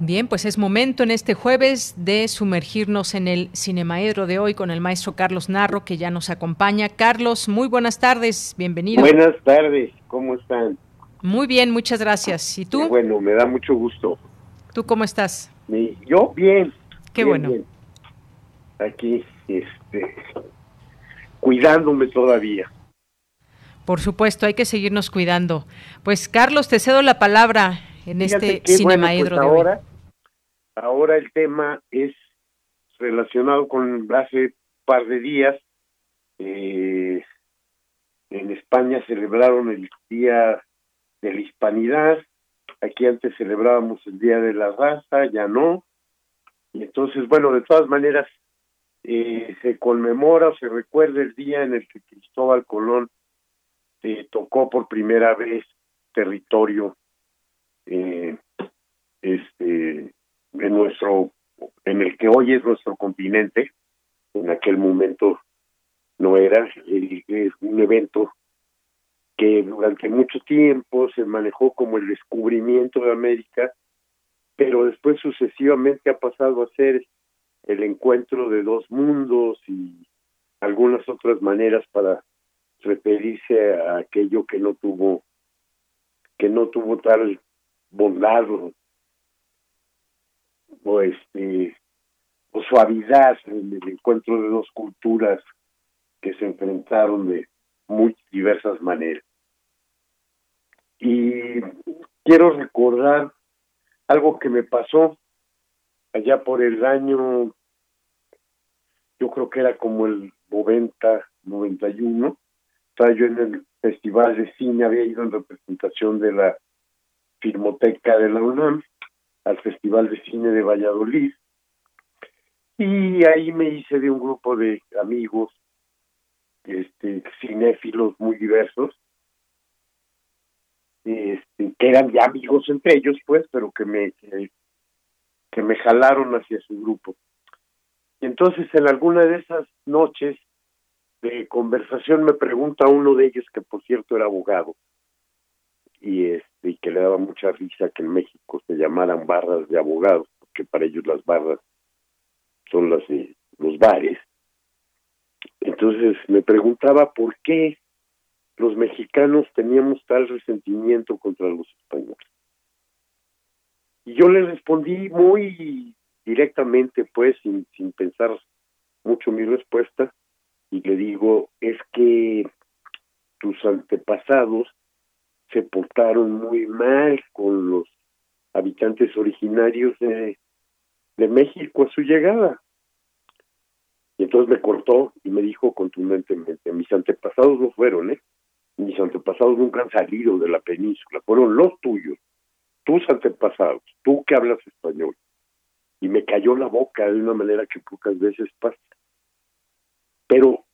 Bien, pues es momento en este jueves de sumergirnos en el Cinemaedro de hoy con el maestro Carlos Narro, que ya nos acompaña. Carlos, muy buenas tardes, bienvenido. Buenas tardes, ¿cómo están? Muy bien, muchas gracias. ¿Y tú? bueno, me da mucho gusto. ¿Tú cómo estás? yo bien. Qué bueno. Aquí, este, cuidándome todavía. Por supuesto, hay que seguirnos cuidando. Pues Carlos, te cedo la palabra en este Cinemaedro pues ahora, Ahora el tema es relacionado con hace par de días. Eh, en España celebraron el Día de la Hispanidad. Aquí antes celebrábamos el Día de la Raza, ya no. Y entonces, bueno, de todas maneras, eh, se conmemora o se recuerda el día en el que Cristóbal Colón eh, tocó por primera vez territorio eh, este en nuestro en el que hoy es nuestro continente en aquel momento no era es un evento que durante mucho tiempo se manejó como el descubrimiento de América pero después sucesivamente ha pasado a ser el encuentro de dos mundos y algunas otras maneras para referirse a aquello que no tuvo que no tuvo tal bondad este o suavidad en el encuentro de dos culturas que se enfrentaron de muy diversas maneras. Y quiero recordar algo que me pasó allá por el año, yo creo que era como el 90, 91, estaba yo en el Festival de Cine, había ido en representación de la Filmoteca de la UNAM al Festival de Cine de Valladolid. Y ahí me hice de un grupo de amigos este cinéfilos muy diversos este, que eran ya amigos entre ellos pues pero que me que me jalaron hacia su grupo. Y entonces en alguna de esas noches de conversación me pregunta uno de ellos que por cierto era abogado y este y que le daba mucha risa que en México se llamaran barras de abogados porque para ellos las barras son las de los bares. Entonces me preguntaba por qué los mexicanos teníamos tal resentimiento contra los españoles. Y yo le respondí muy directamente pues sin, sin pensar mucho mi respuesta y le digo, es que tus antepasados se portaron muy mal con los habitantes originarios de, México a su llegada. Y entonces me cortó y me dijo contundentemente, mis antepasados no fueron, ¿eh? Mis antepasados nunca han salido de la península, fueron los tuyos, tus antepasados, tú que hablas español. Y me cayó la boca de una manera que pocas veces pasa pero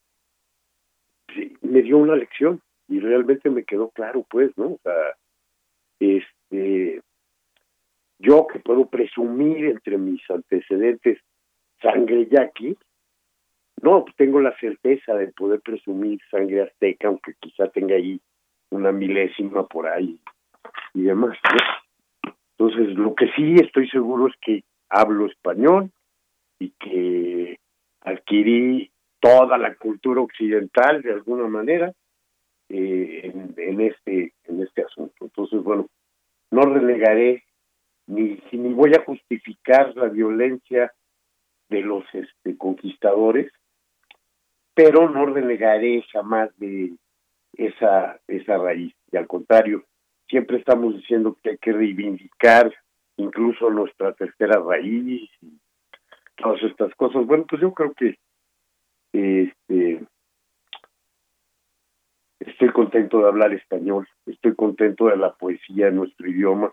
me dio una lección y realmente me quedó claro, pues, ¿no? O sea, este, yo que puedo presumir entre mis antecedentes sangre yaqui, no, pues tengo la certeza de poder presumir sangre azteca, aunque quizá tenga ahí una milésima por ahí y demás. Entonces, lo que sí estoy seguro es que hablo español y que adquirí toda la cultura occidental de alguna manera eh, en, este en este asunto entonces bueno no relegaré ni ni voy a justificar la violencia de los este, conquistadores, pero no renegaré jamás de esa, esa raíz. Y al contrario, siempre estamos diciendo que hay que reivindicar incluso nuestra tercera raíz y todas estas cosas. Bueno, pues yo creo que este estoy contento de hablar español, estoy contento de la poesía en nuestro idioma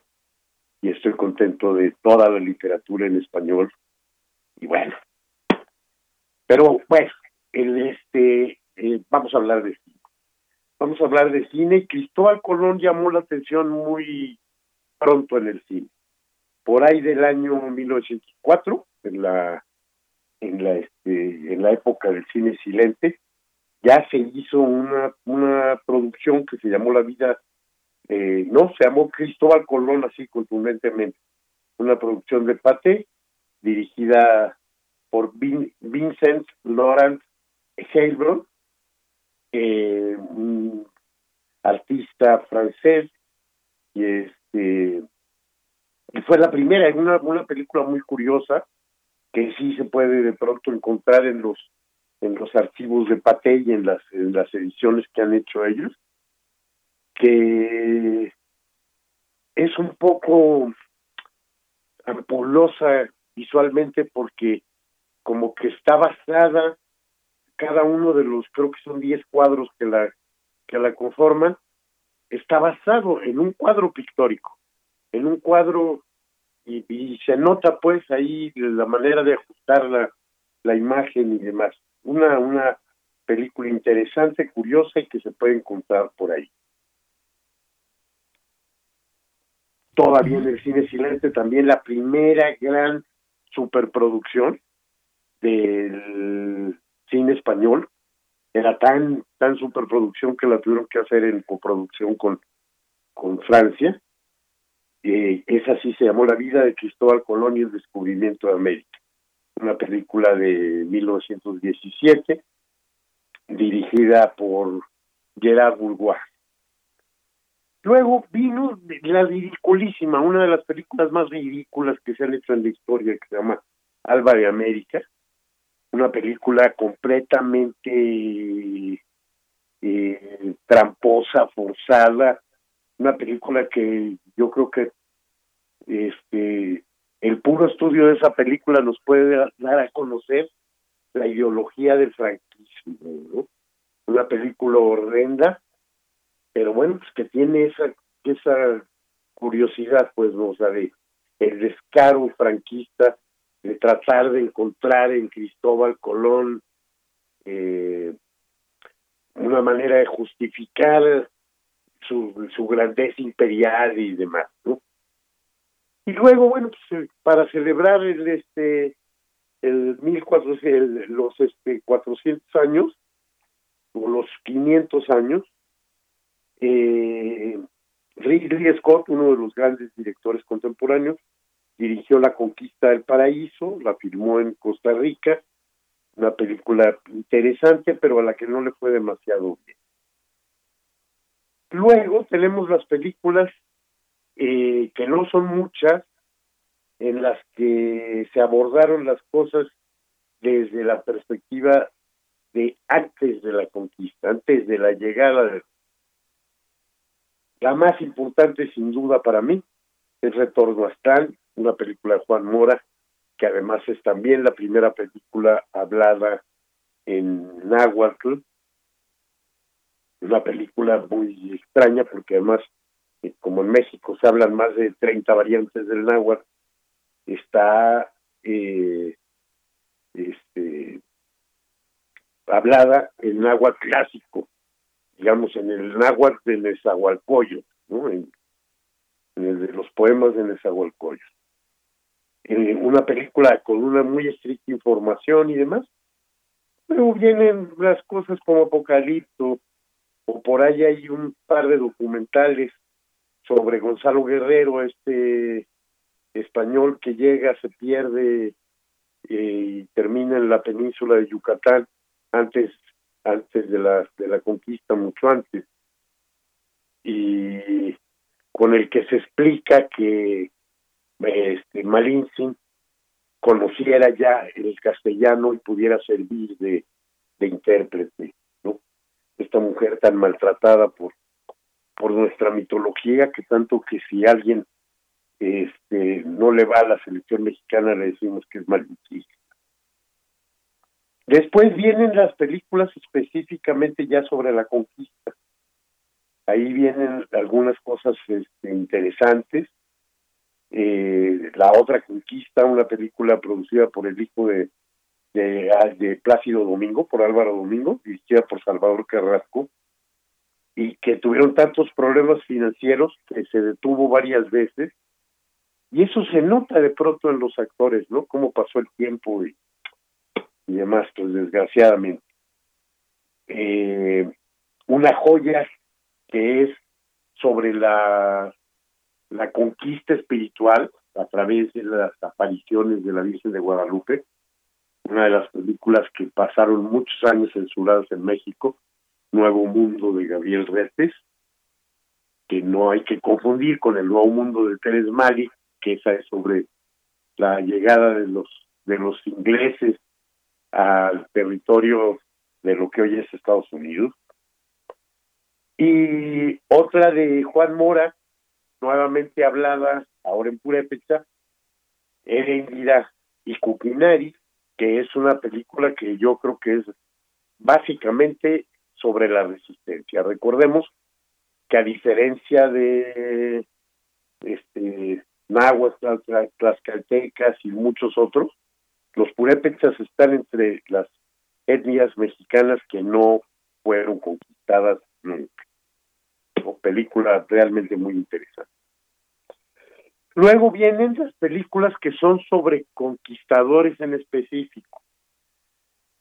y estoy contento de toda la literatura en español. Y bueno, pero bueno, el, este, eh, vamos a hablar de cine. Vamos a hablar de cine. Cristóbal Colón llamó la atención muy pronto en el cine. Por ahí del año 1904, en la en la este en la época del cine silente, ya se hizo una una producción que se llamó La vida eh, no, se llamó Cristóbal Colón así contundentemente, una producción de Pate dirigida por Vincent Laurent Heilbron, eh, un artista francés, y este y fue la primera, una, una película muy curiosa que sí se puede de pronto encontrar en los en los archivos de Pate y en las en las ediciones que han hecho ellos que es un poco ampulosa visualmente porque como que está basada cada uno de los creo que son 10 cuadros que la que la conforman está basado en un cuadro pictórico en un cuadro y, y se nota pues ahí la manera de ajustar la, la imagen y demás una una película interesante curiosa y que se puede encontrar por ahí. Todavía en el cine silente también la primera gran superproducción del cine español. Era tan tan superproducción que la tuvieron que hacer en coproducción con con Francia. Eh, esa sí se llamó La vida de Cristóbal Colón y el descubrimiento de América una película de 1917 dirigida por Gerard Bourgois. Luego vino la ridiculísima, una de las películas más ridículas que se han hecho en la historia, que se llama Alba de América, una película completamente eh, tramposa, forzada, una película que yo creo que este el puro estudio de esa película nos puede dar a conocer la ideología del franquismo, ¿no? Una película horrenda pero bueno, pues que tiene esa esa curiosidad, pues, o sea, el descaro franquista de tratar de encontrar en Cristóbal Colón eh, una manera de justificar su, su grandeza imperial y demás, ¿no? Y luego, bueno, pues, eh, para celebrar el este el 1400, los este 400 años o los 500 años eh, Ridley Scott, uno de los grandes directores contemporáneos, dirigió La Conquista del Paraíso, la filmó en Costa Rica, una película interesante, pero a la que no le fue demasiado bien. Luego tenemos las películas eh, que no son muchas, en las que se abordaron las cosas desde la perspectiva de antes de la conquista, antes de la llegada de la más importante, sin duda, para mí, es Retorno a Stan, una película de Juan Mora, que además es también la primera película hablada en náhuatl. Una película muy extraña porque además, eh, como en México se hablan más de 30 variantes del náhuatl, está eh, este, hablada en náhuatl clásico, digamos, en el náhuatl de Nezahualcóyotl, ¿no? En, el de los poemas de Nezahualcóyotl. En una película con una muy estricta información y demás, luego vienen las cosas como Apocalipto, o por ahí hay un par de documentales sobre Gonzalo Guerrero, este español que llega, se pierde eh, y termina en la península de Yucatán antes antes de la, de la conquista, mucho antes, y con el que se explica que este, Malintzin conociera ya el castellano y pudiera servir de, de intérprete, ¿no? Esta mujer tan maltratada por, por nuestra mitología, que tanto que si alguien este, no le va a la selección mexicana le decimos que es malísima. Después vienen las películas específicamente ya sobre la conquista. Ahí vienen algunas cosas este, interesantes. Eh, la otra conquista, una película producida por el hijo de, de, Plácido Domingo, por Álvaro Domingo, dirigida por Salvador Carrasco, y que tuvieron tantos problemas financieros que se detuvo varias veces. Y eso se nota de pronto en los actores, ¿no? Cómo pasó el tiempo y, y demás, pues desgraciadamente. Eh, una joya que es sobre la, la conquista espiritual a través de las apariciones de la Virgen de Guadalupe, una de las películas que pasaron muchos años censuradas en México, Nuevo Mundo de Gabriel Retes, que no hay que confundir con el Nuevo Mundo de Teres Mali, que esa es sobre la llegada de los de los ingleses al territorio de lo que hoy es Estados Unidos. Y otra de Juan Mora, nuevamente hablada ahora en Purépecha, era y Cuquinari, que es una película que yo creo que es básicamente sobre la resistencia. Recordemos que a diferencia de este nahuas, tlaxcaltecas y muchos otros, los purépechas están entre las etnias mexicanas que no fueron conquistadas nunca. O película realmente muy interesante. Luego vienen las películas que son sobre conquistadores en específico.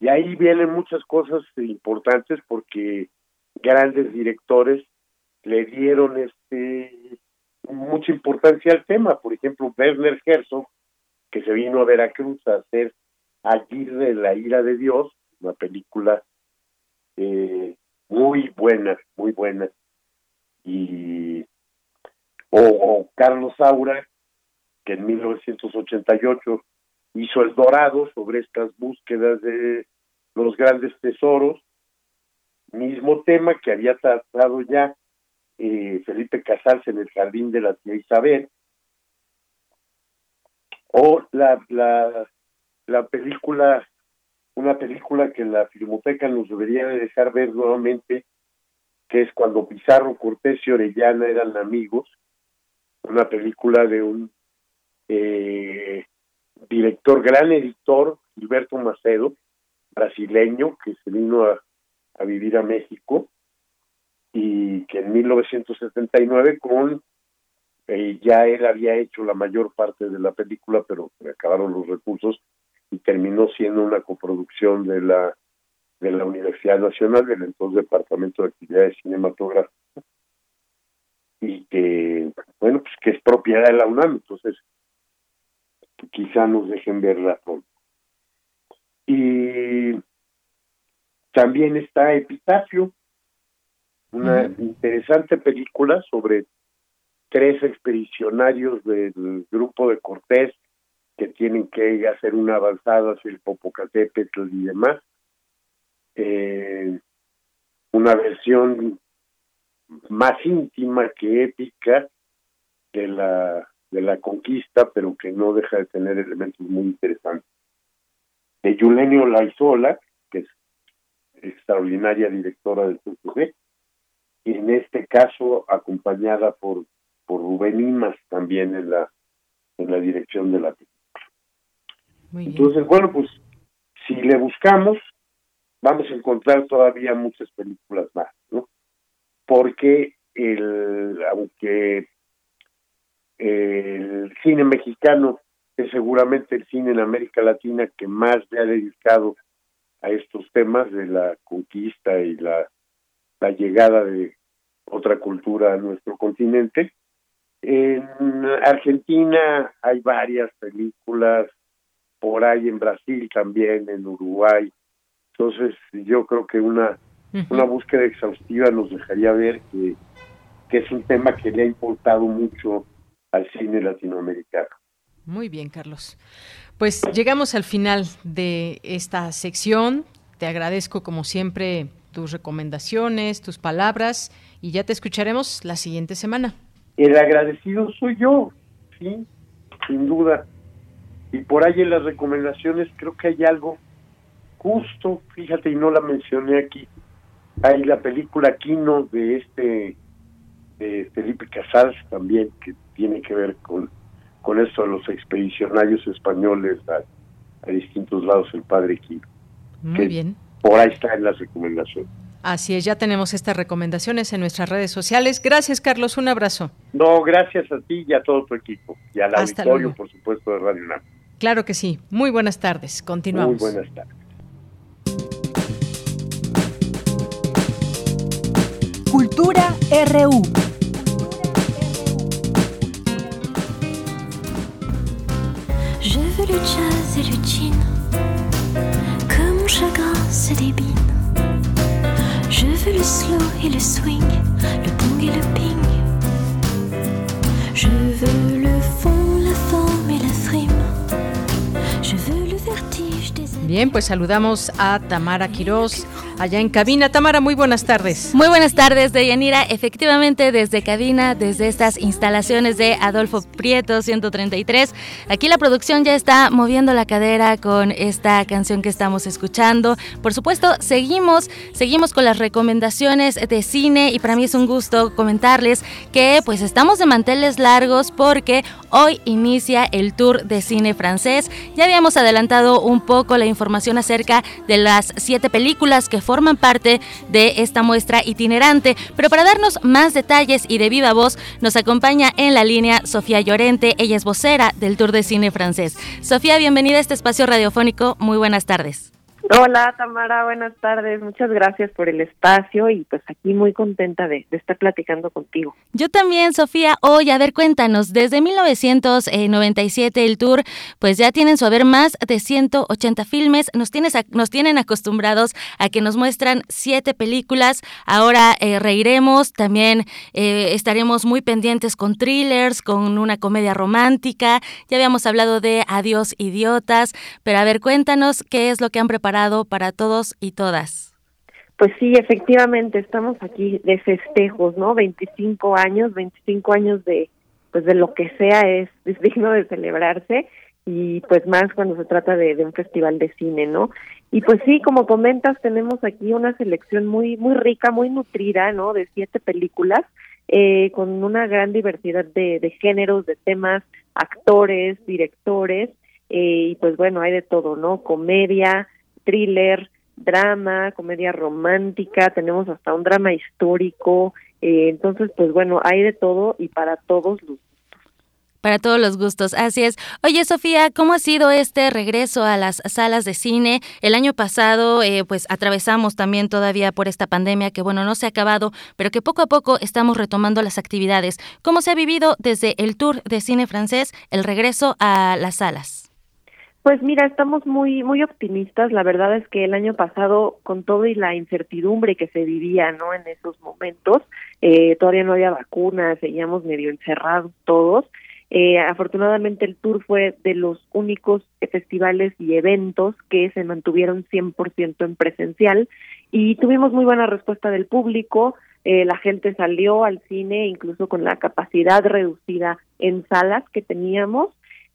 Y ahí vienen muchas cosas importantes porque grandes directores le dieron este mucha importancia al tema. Por ejemplo, Werner Herzog que se vino a Veracruz a hacer de la ira de Dios, una película eh, muy buena, muy buena. Y o, Carlos Saura, que en 1988 hizo El Dorado sobre estas búsquedas de los grandes tesoros, mismo tema que había tratado ya eh, Felipe Casals en el Jardín de la Tía Isabel, o la, la, la película, una película que la Filmoteca nos debería dejar ver nuevamente, que es cuando Pizarro, Cortés y Orellana eran amigos, una película de un eh, director, gran editor, Gilberto Macedo, brasileño, que se vino a, vivir a México y que en 1979 con eh, ya él había hecho la mayor parte de la película, pero acabaron los recursos y terminó siendo una coproducción de la de la Universidad Nacional del entonces Departamento de Actividades Cinematográficas y que bueno pues que es propiedad de la UNAM. Entonces quizá nos dejen verla pronto y también está Epitafio una interesante película sobre tres expedicionarios del grupo de Cortés que tienen que hacer una avanzada hacia el Popocatépetl y demás. Eh, una versión más íntima que épica de la de la conquista, pero que no deja de tener elementos muy interesantes. De Yulenio Laizola, que es extraordinaria directora del CCG, y en este caso acompañada por por Rubén Imas también en la en la dirección de la película. Entonces, bueno, pues si le buscamos, vamos a encontrar todavía muchas películas más, ¿no? Porque el, aunque el cine mexicano es seguramente el cine en América Latina que más le ha dedicado a estos temas de la conquista y la, la llegada de otra cultura a nuestro continente, en Argentina hay varias películas, por ahí en Brasil también, en Uruguay. Entonces yo creo que una, una búsqueda exhaustiva nos dejaría ver que, que es un tema que le ha importado mucho al cine latinoamericano. Muy bien, Carlos. Pues llegamos al final de esta sección. Te agradezco como siempre tus recomendaciones, tus palabras y ya te escucharemos la siguiente semana. El agradecido soy yo, sí, sin duda. Y por ahí en las recomendaciones creo que hay algo justo, fíjate, y no la mencioné aquí. Hay la película Quino de este de Felipe Casals también, que tiene que ver con, con esto de los expedicionarios españoles a, a distintos lados, el padre Quino. Muy bien. Por ahí está en las recomendaciones. Así es, ya tenemos estas recomendaciones en nuestras redes sociales. Gracias, Carlos. Un abrazo. No, gracias a ti y a todo tu equipo. Y al auditorio, por supuesto, de Radio UNAM. Claro que sí. Muy buenas tardes. Continuamos. Muy buenas tardes. Cultura RU. Je veux le jazz et le gin, que mon chagrin se débine. Je veux le slow et le swing, le bong et le ping. Je veux le fond, la forme et la frime. Je veux le vertige des Bien, pues saludamos a Tamara Quirós allá en cabina. Tamara, muy buenas tardes. Muy buenas tardes, Deyanira. Efectivamente, desde cabina, desde estas instalaciones de Adolfo Prieto 133, aquí la producción ya está moviendo la cadera con esta canción que estamos escuchando. Por supuesto, seguimos, seguimos con las recomendaciones de cine y para mí es un gusto comentarles que pues estamos de manteles largos porque hoy inicia el tour de cine francés. Ya habíamos adelantado un poco la información acerca de las siete películas que forman parte de esta muestra itinerante. Pero para darnos más detalles y de viva voz, nos acompaña en la línea Sofía Llorente. Ella es vocera del Tour de Cine Francés. Sofía, bienvenida a este espacio radiofónico. Muy buenas tardes. Hola Tamara, buenas tardes. Muchas gracias por el espacio y pues aquí muy contenta de, estar platicando contigo. Yo también, Sofía. Oye, a ver, cuéntanos, desde 1997 el tour, pues ya tienen su haber más de 180 filmes. Nos, tienes, nos tienen acostumbrados a que nos muestran siete películas. Ahora eh, reiremos, también eh, estaremos muy pendientes con thrillers, con una comedia romántica. Ya habíamos hablado de Adiós Idiotas, pero a ver, cuéntanos qué es lo que han preparado para todos y todas. Pues sí, efectivamente, estamos aquí de festejos, ¿no? 25 años, 25 años de pues de lo que sea es, digno de celebrarse y pues más cuando se trata de, de, un festival de cine, ¿no? Y pues sí, como comentas, tenemos aquí una selección muy muy rica, muy nutrida, ¿no? De siete películas eh, con una gran diversidad de, de géneros, de temas, actores, directores eh, y pues bueno, hay de todo, ¿no? Comedia, thriller, drama, comedia romántica, tenemos hasta un drama histórico, eh, entonces pues bueno, hay de todo y para todos los para todos los gustos, así es. Oye, Sofía, ¿cómo ha sido este regreso a las salas de cine? El año pasado, eh, pues atravesamos también todavía por esta pandemia que, bueno, no se ha acabado, pero que poco a poco estamos retomando las actividades. ¿Cómo se ha vivido desde el tour de cine francés el regreso a las salas? Pues mira, estamos muy muy optimistas. La verdad es que el año pasado, con todo y la incertidumbre que se vivía, no, en esos momentos, eh, todavía no había vacunas, seguíamos medio encerrados todos. Eh, afortunadamente el tour fue de los únicos festivales y eventos que se mantuvieron 100% en presencial y tuvimos muy buena respuesta del público. Eh, la gente salió al cine incluso con la capacidad reducida en salas que teníamos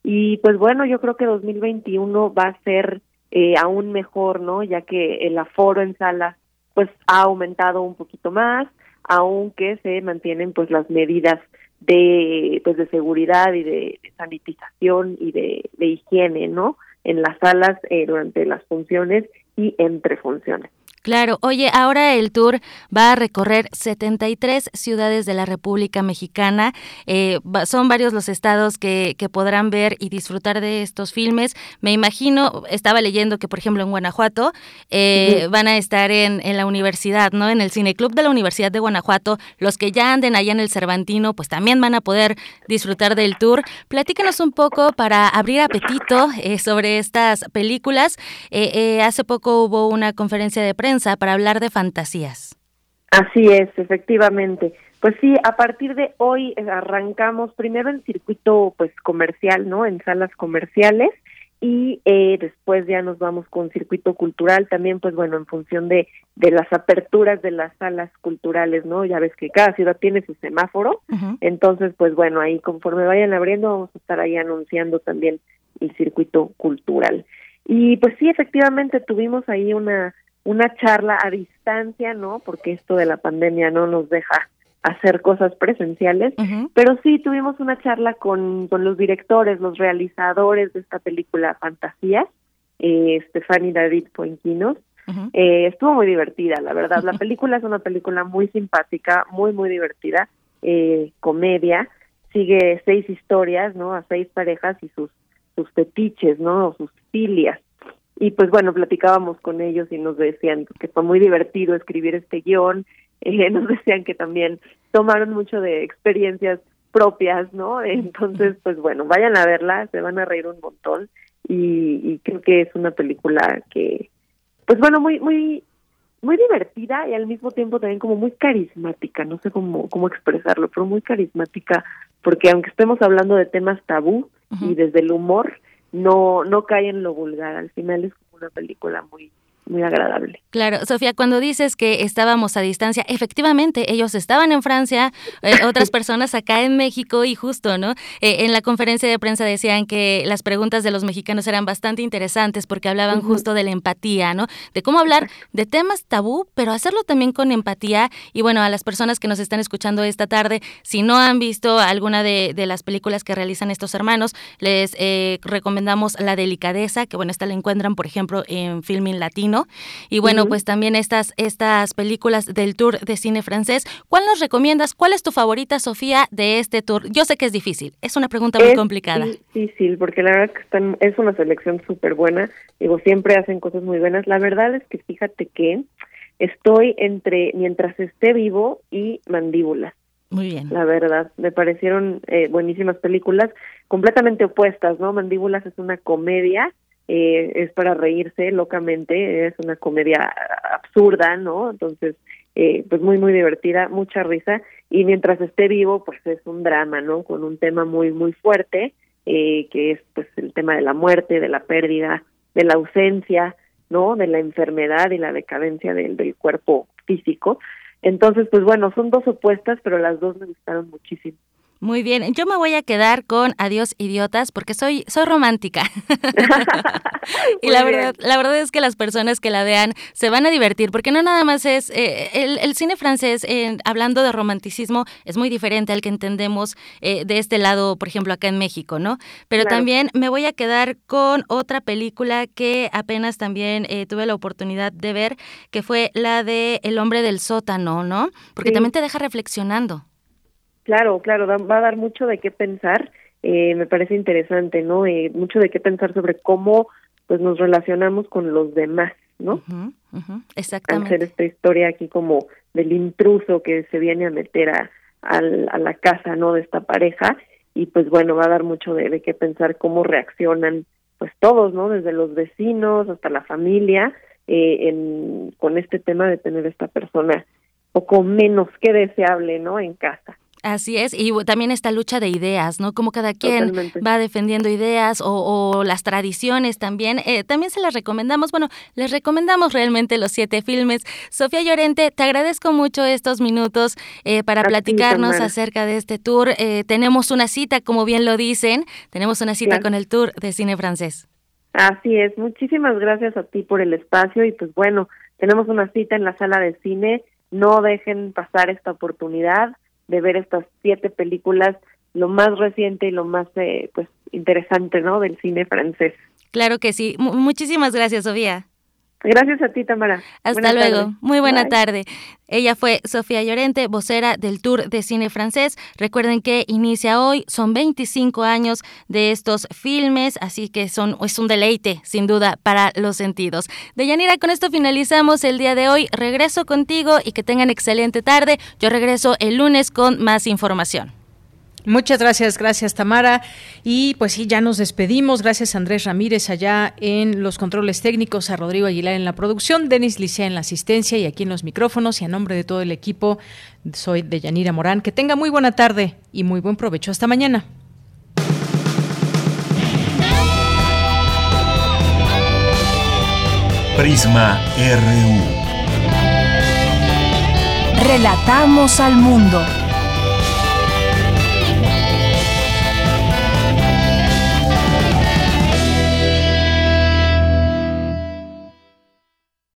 y pues bueno, yo creo que 2021 va a ser eh, aún mejor, ¿no? Ya que el aforo en salas pues ha aumentado un poquito más, aunque se mantienen pues las medidas de pues de seguridad y de, sanitización y de, de, higiene, ¿no? En las salas eh, durante las funciones y entre funciones. Claro, oye, ahora el tour va a recorrer 73 ciudades de la República Mexicana. Eh, son varios los estados que, que, podrán ver y disfrutar de estos filmes. Me imagino, estaba leyendo que, por ejemplo, en Guanajuato eh, van a estar en, en, la universidad, ¿no? En el Cineclub de la Universidad de Guanajuato. Los que ya anden allá en el Cervantino, pues también van a poder disfrutar del tour. Platícanos un poco para abrir apetito eh, sobre estas películas. hace poco hubo una conferencia de prensa para hablar de fantasías. Así es, efectivamente. Pues sí, a partir de hoy eh, arrancamos primero en circuito pues comercial, ¿no? En salas comerciales y eh, después ya nos vamos con circuito cultural también pues bueno en función de de las aperturas de las salas culturales no ya ves que cada ciudad tiene su semáforo entonces pues bueno ahí conforme vayan abriendo vamos a estar ahí anunciando también el circuito cultural y pues sí efectivamente tuvimos ahí una una charla a distancia no porque esto de la pandemia no nos deja hacer cosas presenciales, pero sí tuvimos una charla con, con los directores, los realizadores de esta película Fantasía, eh, Stefani David Poinquinos. eh, estuvo muy divertida, la verdad. La película es una película muy simpática, muy, muy divertida, eh, comedia. Sigue seis historias, ¿no? A seis parejas y sus, sus fetiches, ¿no? O sus filias. Y pues bueno, platicábamos con ellos y nos decían que fue muy divertido escribir este guion, eh, nos decían que también tomaron mucho de experiencias propias, ¿no? Entonces, pues bueno, vayan a verla, se van a reír un montón y, y creo que es una película que, pues bueno, muy, muy, muy divertida y al mismo tiempo también como muy carismática, no sé cómo, cómo expresarlo, pero muy carismática, porque aunque estemos hablando de temas tabú y desde el humor, no, no cae en lo vulgar, al final es como una película muy, muy agradable. Claro, Sofía, cuando dices que estábamos a distancia, efectivamente, ellos estaban en Francia, eh, otras personas acá en México y justo, ¿no? Eh, en la conferencia de prensa decían que las preguntas de los mexicanos eran bastante interesantes porque hablaban justo de la empatía, ¿no? De cómo hablar de temas tabú, pero hacerlo también con empatía. Y bueno, a las personas que nos están escuchando esta tarde, si no han visto alguna de, de las películas que realizan estos hermanos, les eh, recomendamos La Delicadeza, que bueno, esta la encuentran, por ejemplo, en Filming Latino y bueno, pues también estas, estas películas del tour de cine francés. ¿Cuál nos recomiendas? ¿Cuál es tu favorita, Sofía, de este tour? Yo sé que es difícil, es una pregunta muy complicada. Es difícil, porque la verdad que están, es una selección súper buena. Digo, siempre hacen cosas muy buenas. La verdad es que fíjate que estoy entre Mientras esté vivo y Mandíbulas. Muy bien. La verdad, me parecieron eh, buenísimas películas, completamente opuestas, ¿no? Mandíbulas es una comedia eh, es para reírse locamente, es una comedia absurda, ¿no? Entonces, eh, pues muy, muy divertida, mucha risa, y mientras esté vivo, pues es un drama, ¿no? Con un tema muy, muy fuerte, eh, que es pues el tema de la muerte, de la pérdida, de la ausencia, ¿no? De la enfermedad y la decadencia del, del cuerpo físico. Entonces, pues bueno, son dos opuestas, pero las dos me gustaron muchísimo. Muy bien, yo me voy a quedar con Adiós idiotas porque soy soy romántica. y la verdad la verdad es que las personas que la vean se van a divertir porque no nada más es eh, el, cine francés eh, hablando de romanticismo es muy diferente al que entendemos eh, de este lado, por ejemplo, acá en México, ¿no? Pero Claro. también me voy a quedar con otra película que apenas también eh, tuve la oportunidad de ver, que fue la de El hombre del sótano, ¿no? Porque Sí. también te deja reflexionando. Claro, claro, da- va a dar mucho de qué pensar. Eh, me parece interesante, ¿no? Eh, mucho de qué pensar sobre cómo pues nos relacionamos con los demás, ¿no? Ujú, Al Exactamente. ser esta historia aquí como del intruso que se viene a meter a, a la casa, ¿no? De esta pareja y pues bueno, va a dar mucho de, de qué pensar cómo reaccionan pues todos, ¿no? Desde los vecinos hasta la familia eh, en, con este tema de tener esta persona poco menos que deseable, ¿no? En casa. Así es, y también esta lucha de ideas, ¿no? Como cada quien Totalmente. va defendiendo ideas o, o las tradiciones también. Eh, también se las recomendamos, bueno, les recomendamos realmente los siete filmes. Sofía Llorente, te agradezco mucho estos minutos eh, para A platicarnos acerca de este tour. Eh, tenemos una cita, como bien lo dicen, tenemos una cita Claro. con el tour de cine francés. Así es, muchísimas gracias a ti por el espacio y pues bueno, tenemos una cita en la sala de cine, no dejen pasar esta oportunidad de ver estas siete películas, lo más reciente y lo más eh, pues interesante, ¿no? Del cine francés. Claro que sí. Mu- muchísimas gracias, Sofía. Gracias a ti, Tamara. Hasta Buena luego. tarde. Muy buena Bye. tarde. Ella fue Sofía Llorente, vocera del Tour de Cine Francés. Recuerden que inicia hoy, son 25 años de estos filmes, así que son, es un deleite, sin duda, para los sentidos. Deyanira, con esto finalizamos el día de hoy. Regreso contigo y que tengan excelente tarde. Yo regreso el lunes con más información. Muchas gracias, gracias Tamara. Y pues sí, ya nos despedimos. Gracias Andrés Ramírez allá en los controles técnicos, a Rodrigo Aguilar en la producción, Denis Licea en la asistencia y aquí en los micrófonos. Y a nombre de todo el equipo, soy de Yanira Morán. Que tenga muy buena tarde y muy buen provecho. Hasta mañana. Prisma RU. Relatamos al mundo.